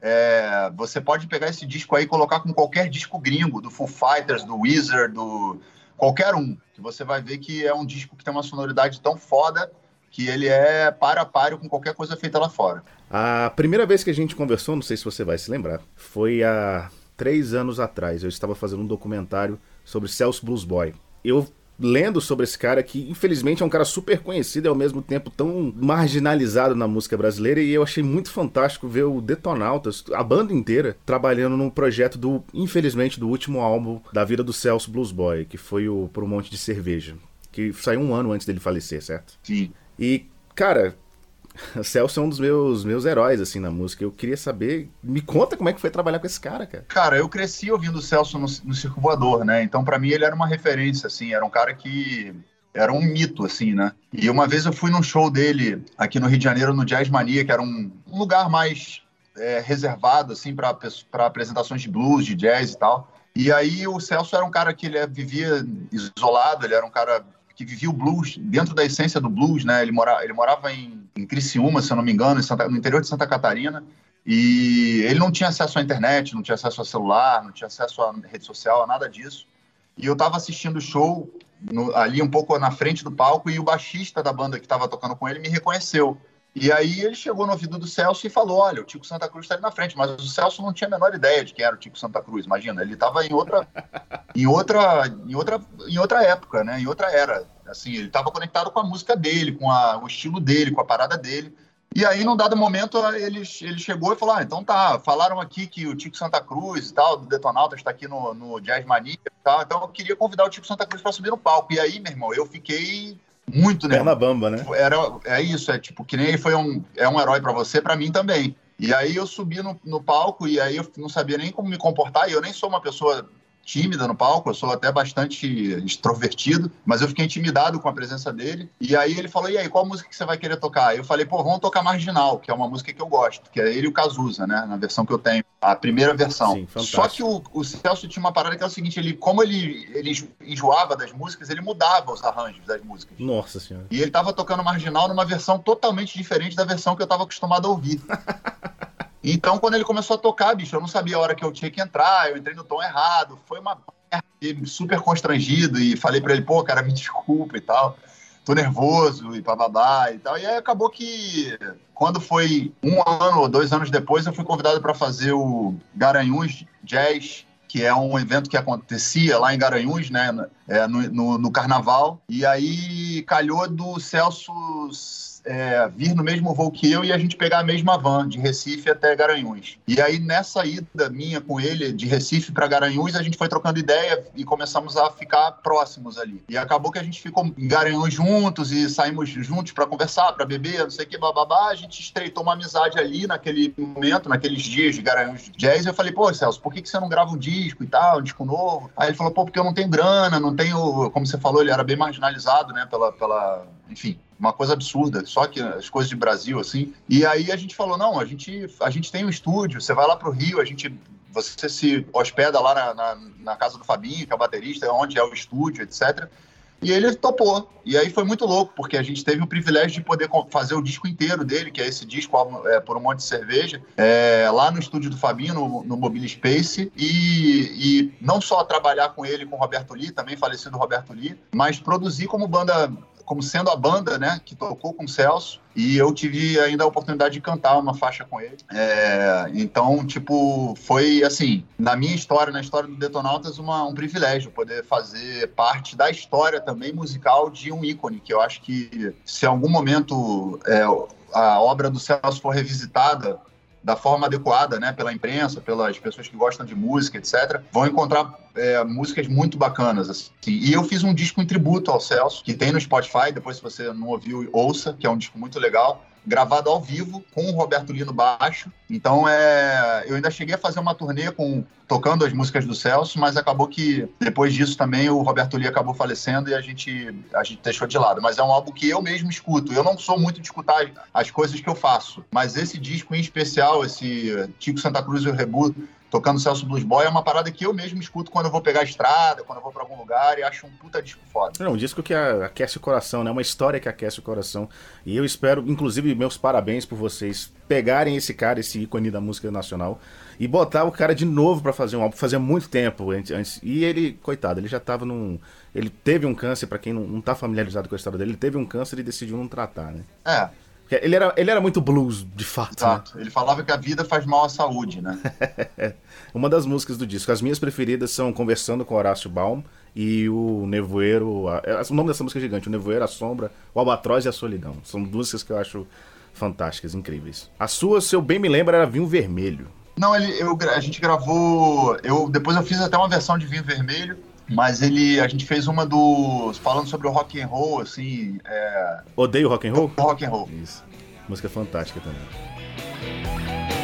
é, você pode pegar esse disco aí e colocar com qualquer disco gringo, do Foo Fighters, do Wizard, do qualquer um, que você vai ver que é um disco que tem uma sonoridade tão foda que ele é para a páreo com qualquer coisa feita lá fora. A primeira vez que a gente conversou, não sei se você vai se lembrar, foi há três anos atrás. Eu estava fazendo um documentário sobre Celso Blues Boy. Eu lendo sobre esse cara que, infelizmente, é um cara super conhecido e ao mesmo tempo tão marginalizado na música brasileira. E eu achei muito fantástico ver o Detonautas, a banda inteira, trabalhando no projeto do, infelizmente, do último álbum da vida do Celso Blues Boy, que foi o Por um Monte de Cerveja. Que saiu um ano antes dele falecer, certo? Sim. E, cara, Celso é um dos meus, meus heróis, assim, na música. Eu queria saber. Me conta como é que foi trabalhar com esse cara, cara. Cara, eu cresci ouvindo o Celso no, no Circo Voador, né? Então, para mim, ele era uma referência, assim. Era um cara que. Era um mito, assim, né? E uma vez eu fui num show dele aqui no Rio de Janeiro, no Jazz Mania, que era um, um lugar mais é, reservado, assim, para apresentações de blues, de jazz e tal. E aí o Celso era um cara que ele vivia isolado, ele era um cara que vivia o blues, dentro da essência do blues, né? Ele, mora, ele morava em, em Criciúma, se eu não me engano, Santa, no interior de Santa Catarina, e ele não tinha acesso à internet, não tinha acesso a celular, não tinha acesso à rede social, a nada disso. E eu estava assistindo o show no, ali um pouco na frente do palco e o baixista da banda que estava tocando com ele me reconheceu. E aí ele chegou no ouvido do Celso e falou: Olha, o Tico Santa Cruz está ali na frente, mas o Celso não tinha a menor ideia de quem era o Tico Santa Cruz. Imagina, ele estava em outra, em outra, em outra, em outra época, né? Em outra era. Assim, ele estava conectado com a música dele, com a, o estilo dele, com a parada dele. E aí, num dado momento, ele, ele chegou e falou: ah, então tá, falaram aqui que o Tico Santa Cruz e tal, do Detonauta, está aqui no, no Jazz Mania e tal, então eu queria convidar o Tico Santa Cruz para subir no palco. E aí, meu irmão, eu fiquei muito, né? Perna bamba, né? Era, é isso, é tipo, que nem ele foi um, é um herói para você, para mim também. E aí eu subi no, no palco e aí eu não sabia nem como me comportar, e eu nem sou uma pessoa tímida no palco, eu sou até bastante extrovertido, mas eu fiquei intimidado com a presença dele. E aí ele falou: e aí, qual música que você vai querer tocar? Eu falei: pô, vamos tocar Marginal, que é uma música que eu gosto, que é ele e o Cazuza, né? Na versão que eu tenho, a primeira versão. Sim, Só que o, o Celso tinha uma parada que é o seguinte: ele, como ele, ele enjoava das músicas, ele mudava os arranjos das músicas. Nossa Senhora. E ele tava tocando Marginal numa versão totalmente diferente da versão que eu tava acostumado a ouvir. Então, quando ele começou a tocar, bicho, eu não sabia a hora que eu tinha que entrar, eu entrei no tom errado, foi uma super constrangido e falei para ele, pô, cara, me desculpa e tal, tô nervoso e bababá e tal. E aí acabou que, quando foi um ano ou dois anos depois, eu fui convidado para fazer o Garanhuns Jazz que é um evento que acontecia lá em Garanhuns, né, é, no, no, no, carnaval. E aí calhou do Celso é, vir no mesmo voo que eu e a gente pegar a mesma van de Recife até Garanhuns. E aí nessa ida minha com ele de Recife para Garanhuns, a gente foi trocando ideia e começamos a ficar próximos ali. E acabou que a gente ficou em Garanhuns juntos e saímos juntos para conversar, para beber, não sei o que, bababá. A gente estreitou uma amizade ali naquele momento, naqueles dias de Garanhuns Jazz. Eu falei, pô, Celso, por que, que você não grava um disco e tal, um disco novo? Aí ele falou, pô, porque eu não tenho grana, não tenho, como você falou, ele era bem marginalizado, né, pela, pela enfim, uma coisa absurda, só que as coisas de Brasil, assim. E aí a gente falou, não, a gente, a gente tem um estúdio, você vai lá pro Rio, a gente você se hospeda lá na, na, na, casa do Fabinho, que é o baterista, onde é o estúdio, etc. E ele topou. E aí foi muito louco, porque a gente teve o privilégio de poder fazer o disco inteiro dele, que é esse disco é, por um monte de cerveja, é, lá no estúdio do Fabinho, no, no Mobile Space, e, e não só trabalhar com ele, com o Roberto Lee, também falecido Roberto Lee, mas produzir como banda como sendo a banda, né, que tocou com o Celso, e eu tive ainda a oportunidade de cantar uma faixa com ele. É, então, tipo, foi assim, na minha história, na história do Detonautas, uma, um privilégio poder fazer parte da história também musical de um ícone, que eu acho que se em algum momento é, a obra do Celso for revisitada, da forma adequada, né, pela imprensa, pelas pessoas que gostam de música, etc., vão encontrar é, músicas muito bacanas. Assim. E eu fiz um disco em tributo ao Celso, que tem no Spotify, depois se você não ouviu, ouça, que é um disco muito legal gravado ao vivo com o Roberto Lino baixo. Então é, eu ainda cheguei a fazer uma turnê com tocando as músicas do Celso, mas acabou que depois disso também o Roberto Lee acabou falecendo e a gente a gente deixou de lado. Mas é um álbum que eu mesmo escuto. Eu não sou muito de escutar as coisas que eu faço, mas esse disco em especial, esse Tico Santa Cruz e o Rebu tocando Celso Blues Boy é uma parada que eu mesmo escuto quando eu vou pegar a estrada, quando eu vou para algum lugar e acho um puta disco foda. É um disco que aquece o coração, né? Uma história que aquece o coração. E eu espero, inclusive, meus parabéns por vocês pegarem esse cara, esse ícone da música nacional e botar o cara de novo para fazer um álbum. Fazia muito tempo antes. E ele, coitado, ele já tava num. Ele teve um câncer, para quem não, não tá familiarizado com a história dele, ele teve um câncer e decidiu não tratar, né? É. Ele era, ele era muito blues, de fato. Né? Exato. Né? Ele falava que a vida faz mal à saúde, né? Uma das músicas do disco. As minhas preferidas são Conversando com Horácio Baum e o Nevoeiro. A, é, o nome dessa música é gigante: O Nevoeiro, a Sombra, o Albatroz e a Solidão. São músicas que eu acho fantásticas, incríveis. A sua, se eu bem me lembro, era Vinho Vermelho. Não, ele, eu, a gente gravou. Eu, depois eu fiz até uma versão de Vinho Vermelho mas ele a gente fez uma do falando sobre o rock and roll assim é... odeio rock and roll? rock and roll. Isso. Música fantástica também.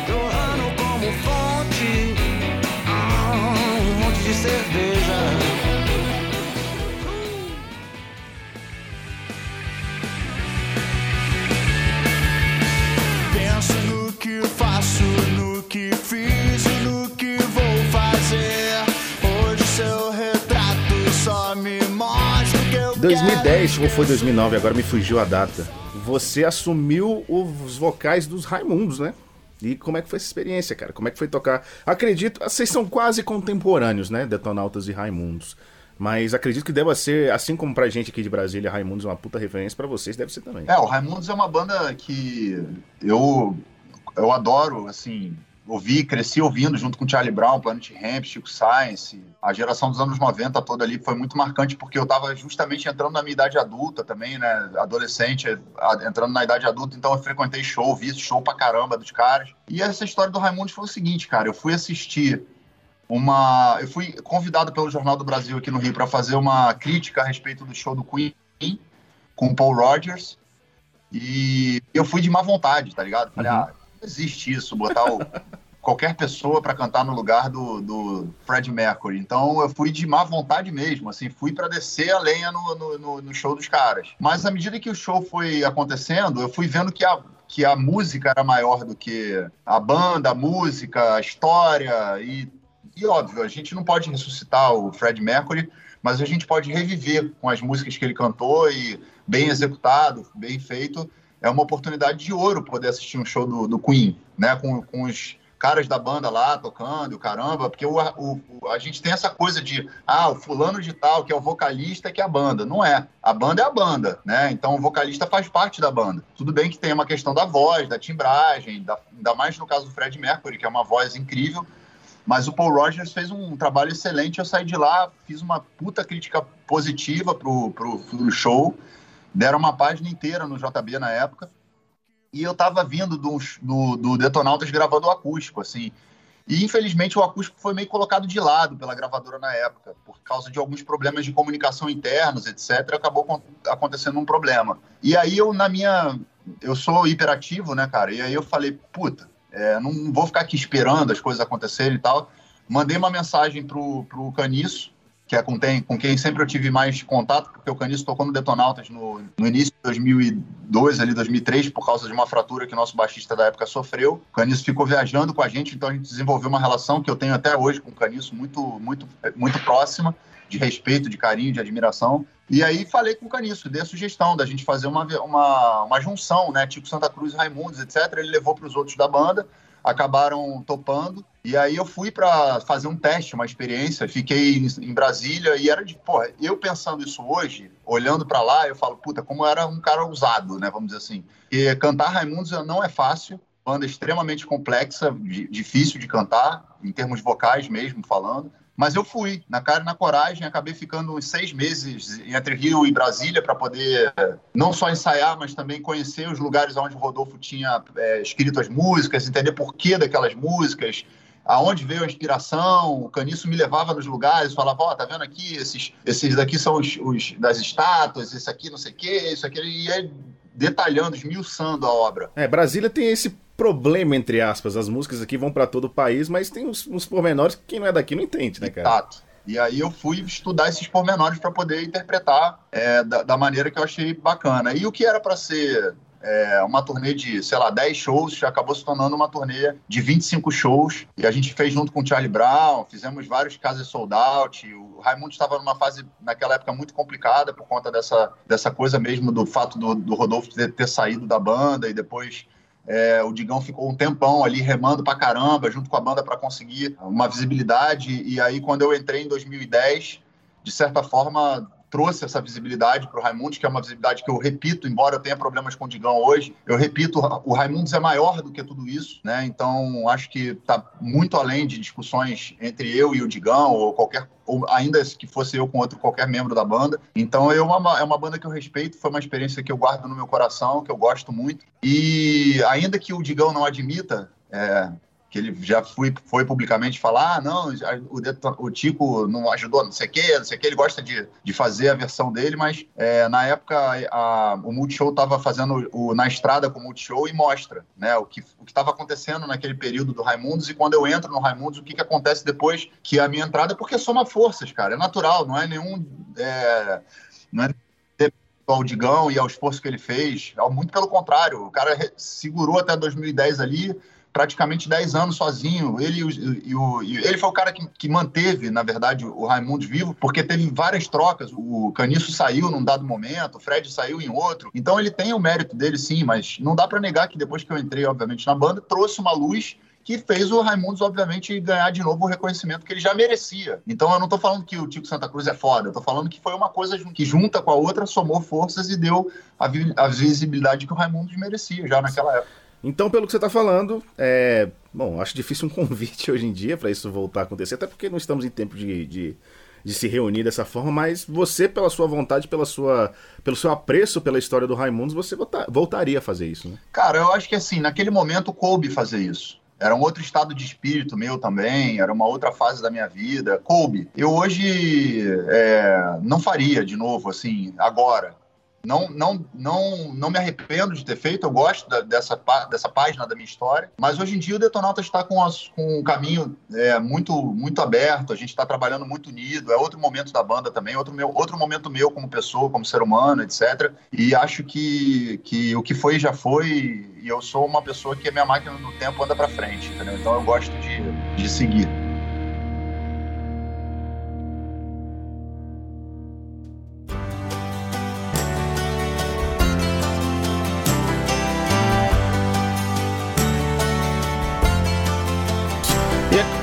Torrando como fonte um monte de cerveja. Penso no que faço no que fiz e no que vou fazer 2010 ou foi 2009, agora me fugiu a data. Você assumiu os vocais dos Raimundos, né? E como é que foi essa experiência, cara? Como é que foi tocar? Acredito, vocês são quase contemporâneos, né? Detonautas e Raimundos. Mas acredito que deva ser, assim como pra gente aqui de Brasília, Raimundos é uma puta referência, pra vocês deve ser também. É, o Raimundos é uma banda que eu, eu adoro, assim, ouvi, cresci ouvindo junto com Charlie Brown, Planet Ramp, Chico Science. A geração dos anos 90 toda ali foi muito marcante porque eu estava justamente entrando na minha idade adulta também, né? Adolescente, entrando na idade adulta, então eu frequentei show, vi show pra caramba dos caras. E essa história do Raimundo foi o seguinte, cara, eu fui assistir uma. Eu fui convidado pelo Jornal do Brasil aqui no Rio para fazer uma crítica a respeito do show do Queen com o Paul Rogers. E eu fui de má vontade, tá ligado? Falei, uhum. ah, existe isso, botar o, qualquer pessoa para cantar no lugar do, do Fred Mercury. Então eu fui de má vontade mesmo, assim, fui para descer a lenha no, no, no, show dos caras. Mas à medida que o show foi acontecendo, eu fui vendo que a, que a música era maior do que a banda, a música, a história e, e óbvio, a gente não pode ressuscitar o Fred Mercury, mas a gente pode reviver com as músicas que ele cantou e bem executado, bem feito é uma oportunidade de ouro poder assistir um show do, do Queen, né? Com, com os caras da banda lá tocando, caramba, porque o, o, a gente tem essa coisa de, ah, o fulano de tal, que é o vocalista, que é a banda. Não é. A banda é a banda, né? Então o vocalista faz parte da banda. Tudo bem que tem uma questão da voz, da timbragem, da, ainda mais no caso do Fred Mercury, que é uma voz incrível, mas o Paul Rogers fez um trabalho excelente. Eu saí de lá, fiz uma puta crítica positiva pro, pro, pro show Deram uma página inteira no JB na época. E eu tava vindo do, do, do Detonautas gravando o acústico, assim. E infelizmente o acústico foi meio colocado de lado pela gravadora na época, por causa de alguns problemas de comunicação internos, etc. Acabou acontecendo um problema. E aí eu, na minha. Eu sou hiperativo, né, cara? E aí eu falei, puta, é, não vou ficar aqui esperando as coisas acontecerem e tal. Mandei uma mensagem pro, pro Caniço, que é com, tem, com quem sempre eu tive mais contato, porque o Caniço tocou no Detonautas no, no início de 2002, ali 2003, por causa de uma fratura que o nosso baixista da época sofreu. O Caniço ficou viajando com a gente, então a gente desenvolveu uma relação que eu tenho até hoje com o Caniço muito, muito, muito próxima, de respeito, de carinho, de admiração. E aí falei com o Caniço, dei a sugestão da gente fazer uma, uma, uma junção, né? Tipo Santa Cruz Raimundos, etc. Ele levou para os outros da banda acabaram topando. E aí eu fui para fazer um teste, uma experiência. Fiquei em Brasília e era de, porra, eu pensando isso hoje, olhando para lá, eu falo, puta, como era um cara usado, né? Vamos dizer assim. E cantar Raimundos não é fácil, banda extremamente complexa, difícil de cantar, em termos vocais mesmo falando. Mas eu fui, na cara e na coragem, acabei ficando uns seis meses entre Rio e Brasília para poder não só ensaiar, mas também conhecer os lugares onde o Rodolfo tinha é, escrito as músicas, entender por que daquelas músicas, aonde veio a inspiração. O Caniço me levava nos lugares, falava: Ó, oh, tá vendo aqui? Esses, esses daqui são os, os das estátuas, esse aqui não sei o quê, isso aqui. E aí, detalhando, esmiuçando a obra. É, Brasília tem esse problema, entre aspas. As músicas aqui vão para todo o país, mas tem uns, uns pormenores que quem não é daqui não entende, né, cara? Exato. E aí eu fui estudar esses pormenores para poder interpretar é, da, da, maneira que eu achei bacana. E o que era para ser é, uma turnê de, sei lá, 10 shows, acabou se tornando uma turnê de 25 shows. E a gente fez junto com o Charlie Brown, fizemos vários casos sold out. O Raimundo estava numa fase, naquela época, muito complicada por conta dessa, dessa coisa mesmo do fato do, do Rodolfo ter, ter saído da banda e depois é, o Digão ficou um tempão ali remando pra caramba, junto com a banda, para conseguir uma visibilidade. E aí, quando eu entrei em 2010, de certa forma, trouxe essa visibilidade para o Raimundos, que é uma visibilidade que eu repito, embora eu tenha problemas com o Digão hoje, eu repito, o Raimundos é maior do que tudo isso, né? Então acho que está muito além de discussões entre eu e o Digão ou qualquer ou ainda que fosse eu com outro qualquer membro da banda. Então é uma, é uma banda que eu respeito, foi uma experiência que eu guardo no meu coração, que eu gosto muito. E ainda que o Digão não admita, é, que ele já foi, foi publicamente falar, ah, não, o, o Tico não ajudou, não sei o quê, não sei o quê, ele gosta de, de fazer a versão dele, mas é, na época a, o Multishow estava fazendo o, na estrada com o Multishow e mostra né, o que o estava acontecendo naquele período do Raimundos e quando eu entro no Raimundos, o que, que acontece depois que a minha entrada, porque soma forças, cara, é natural, não é nenhum... É, não é ao Digão e ao esforço que ele fez, muito pelo contrário, o cara segurou até 2010 ali, praticamente 10 anos sozinho. Ele, e o, e ele foi o cara que, que, manteve, na verdade, o Raimundo vivo, porque teve várias trocas. O Caniço saiu num dado momento, o Fred saiu em outro. Então ele tem o mérito dele, sim, mas não dá para negar que depois que eu entrei, obviamente, na banda, trouxe uma luz que fez o Raimundos, obviamente, ganhar de novo o reconhecimento que ele já merecia. Então eu não tô falando que o Tico Santa Cruz é foda, eu tô falando que foi uma coisa que junta com a outra, somou forças e deu a, vi a visibilidade que o Raimundos merecia já naquela época. Então, pelo que você está falando, é... bom, acho difícil um convite hoje em dia para isso voltar a acontecer, até porque não estamos em tempo de, de, de, se reunir dessa forma, mas você, pela sua vontade, pela sua, pelo seu apreço pela história do Raimundos, você voltar, voltaria a fazer isso, né? Cara, eu acho que assim, naquele momento coube fazer isso. Era um outro estado de espírito meu também, era uma outra fase da minha vida. Coube. Eu hoje é, não faria de novo, assim, agora. Não, não, não, não me arrependo de ter feito, eu gosto da, dessa, dessa página da minha história, mas hoje em dia o Detonauta está com, as, com um caminho é, muito, muito aberto, a gente está trabalhando muito unido, é outro momento da banda também, outro, meu, outro momento meu como pessoa, como ser humano, etc. E acho que, que o que foi já foi, e eu sou uma pessoa que a minha máquina do tempo anda para frente, entendeu? Então eu gosto de, de seguir.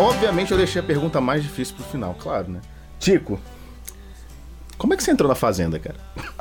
Obviamente eu deixei a pergunta mais difícil pro final, claro, né? Tico, como é que você entrou na Fazenda, cara?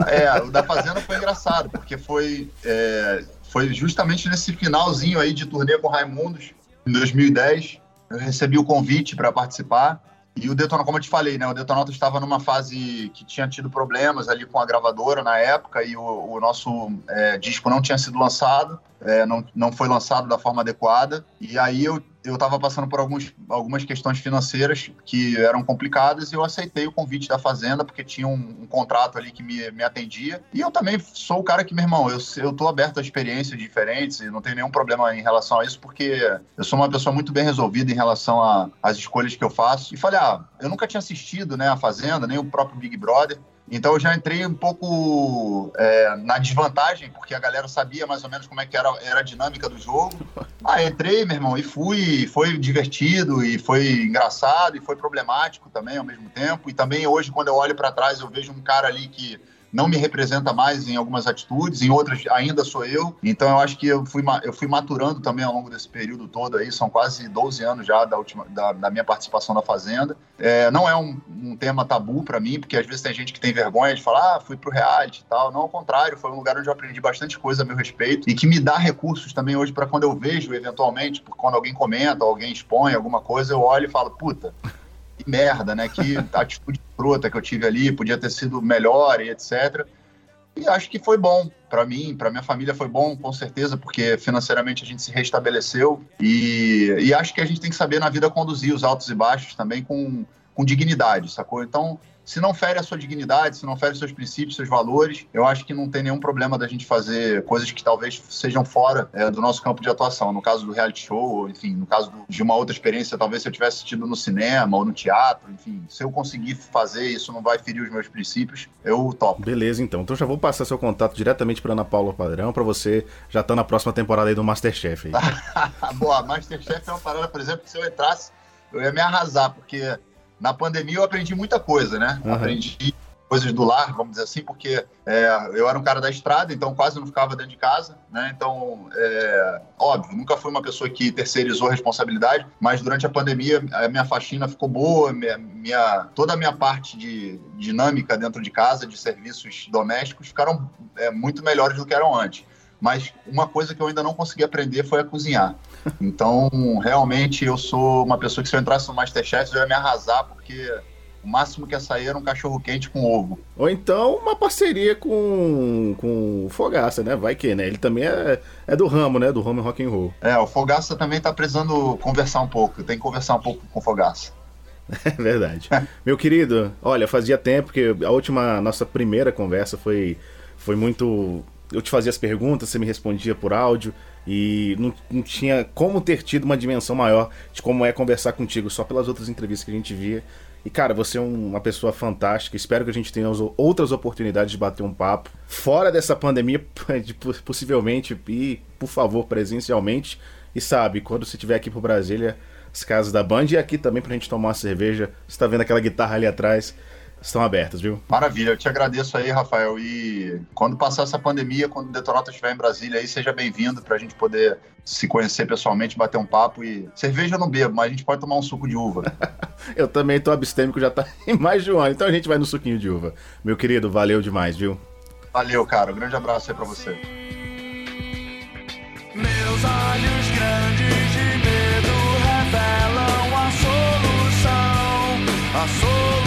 É, o da Fazenda foi engraçado, porque foi, é, foi justamente nesse finalzinho aí de turnê com Raimundos, em 2010. Eu recebi o convite para participar. E o Detonautas, como eu te falei, né? O Detonautas estava numa fase que tinha tido problemas ali com a gravadora na época e o, o nosso é, disco não tinha sido lançado, é, não, não foi lançado da forma adequada. E aí eu eu estava passando por alguns, algumas questões financeiras que eram complicadas e eu aceitei o convite da Fazenda porque tinha um, um contrato ali que me, me atendia. E eu também sou o cara que, meu irmão, eu, eu aberto a experiências diferentes e não tenho nenhum problema em relação a isso porque eu sou uma pessoa muito bem resolvida em relação às escolhas que eu faço. E falei, ah, eu nunca tinha assistido né, a Fazenda, nem o próprio Big Brother. Então eu já entrei um pouco é, na desvantagem, porque a galera sabia mais ou menos como é que era, era a dinâmica do jogo. Ah, entrei, meu irmão, e fui, foi divertido, e foi engraçado, e foi problemático também ao mesmo tempo. E também hoje, quando eu olho para trás, eu vejo um cara ali que não me representa mais em algumas atitudes, em outras ainda sou eu. Então eu acho que eu fui, eu fui maturando também ao longo desse período todo aí, são quase 12 anos já da, última, da, da minha participação na Fazenda. É, não é um, um tema tabu para mim, porque às vezes tem gente que tem vergonha de falar, ah, fui pro reality e tal. Não, ao contrário, foi um lugar onde eu aprendi bastante coisa a meu respeito e que me dá recursos também hoje para quando eu vejo, eventualmente, quando alguém comenta, alguém expõe alguma coisa, eu olho e falo, puta, que merda, né? Que atitude fruta que eu tive ali podia ter sido melhor e etc. E acho que foi bom para mim, para minha família foi bom, com certeza, porque financeiramente a gente se restabeleceu e, e acho que a gente tem que saber na vida conduzir os altos e baixos também com, com dignidade, sacou? Então, se não fere a sua dignidade, se não fere seus princípios, seus valores, eu acho que não tem nenhum problema da gente fazer coisas que talvez sejam fora é, do nosso campo de atuação. No caso do reality show, enfim, no caso de uma outra experiência, talvez se eu tivesse assistido no cinema ou no teatro, enfim, se eu conseguir fazer isso, não vai ferir os meus princípios, eu topo. Beleza, então. Então já vou passar seu contato diretamente para Ana Paula Padrão, para você já estar tá na próxima temporada aí do Masterchef. Aí. Boa, Masterchef é uma parada, por exemplo, que se eu entrasse, eu ia me arrasar, porque na pandemia eu aprendi muita coisa, né? Uhum. Aprendi coisas do lar, vamos dizer assim, porque é, eu era um cara da estrada, então quase não ficava dentro de casa, né? Então, é, óbvio, nunca fui uma pessoa que terceirizou a responsabilidade, mas durante a pandemia a minha faxina ficou boa, minha, minha toda a minha parte de dinâmica dentro de casa, de serviços domésticos, ficaram é, muito melhores do que eram antes. Mas uma coisa que eu ainda não consegui aprender foi a cozinhar. Então, realmente, eu sou uma pessoa que se eu entrasse no Masterchef, eu ia me arrasar, porque o máximo que ia sair era um cachorro quente com ovo. Ou então uma parceria com, com o Fogaça, né? Vai que, né? Ele também é, é do ramo, né? Do ramo rock and roll. É, o Fogaça também tá precisando conversar um pouco. Tem que conversar um pouco com o Fogaça. É verdade. Meu querido, olha, fazia tempo que a última, nossa primeira conversa foi, foi muito eu te fazia as perguntas, você me respondia por áudio e não, não, tinha como ter tido uma dimensão maior de como é conversar contigo só pelas outras entrevistas que a gente via. E cara, você é um, uma pessoa fantástica. Espero que a gente tenha outras oportunidades de bater um papo fora dessa pandemia, de, possivelmente e por favor presencialmente. E sabe, quando você estiver aqui pro Brasília, as casas da Band e aqui também pra gente tomar uma cerveja. Você tá vendo aquela guitarra ali atrás? Estão abertas, viu? Maravilha, eu te agradeço aí, Rafael. E quando passar essa pandemia, quando o Detonauta estiver em Brasília, aí seja bem-vindo para a gente poder se conhecer pessoalmente, bater um papo. E cerveja eu não bebo, mas a gente pode tomar um suco de uva. eu também tô abstêmico, já tá em mais de um ano, então a gente vai no suquinho de uva. Meu querido, valeu demais, viu? Valeu, cara. Um grande abraço aí para você. Meus olhos grandes de medo revelam a solução. A solução.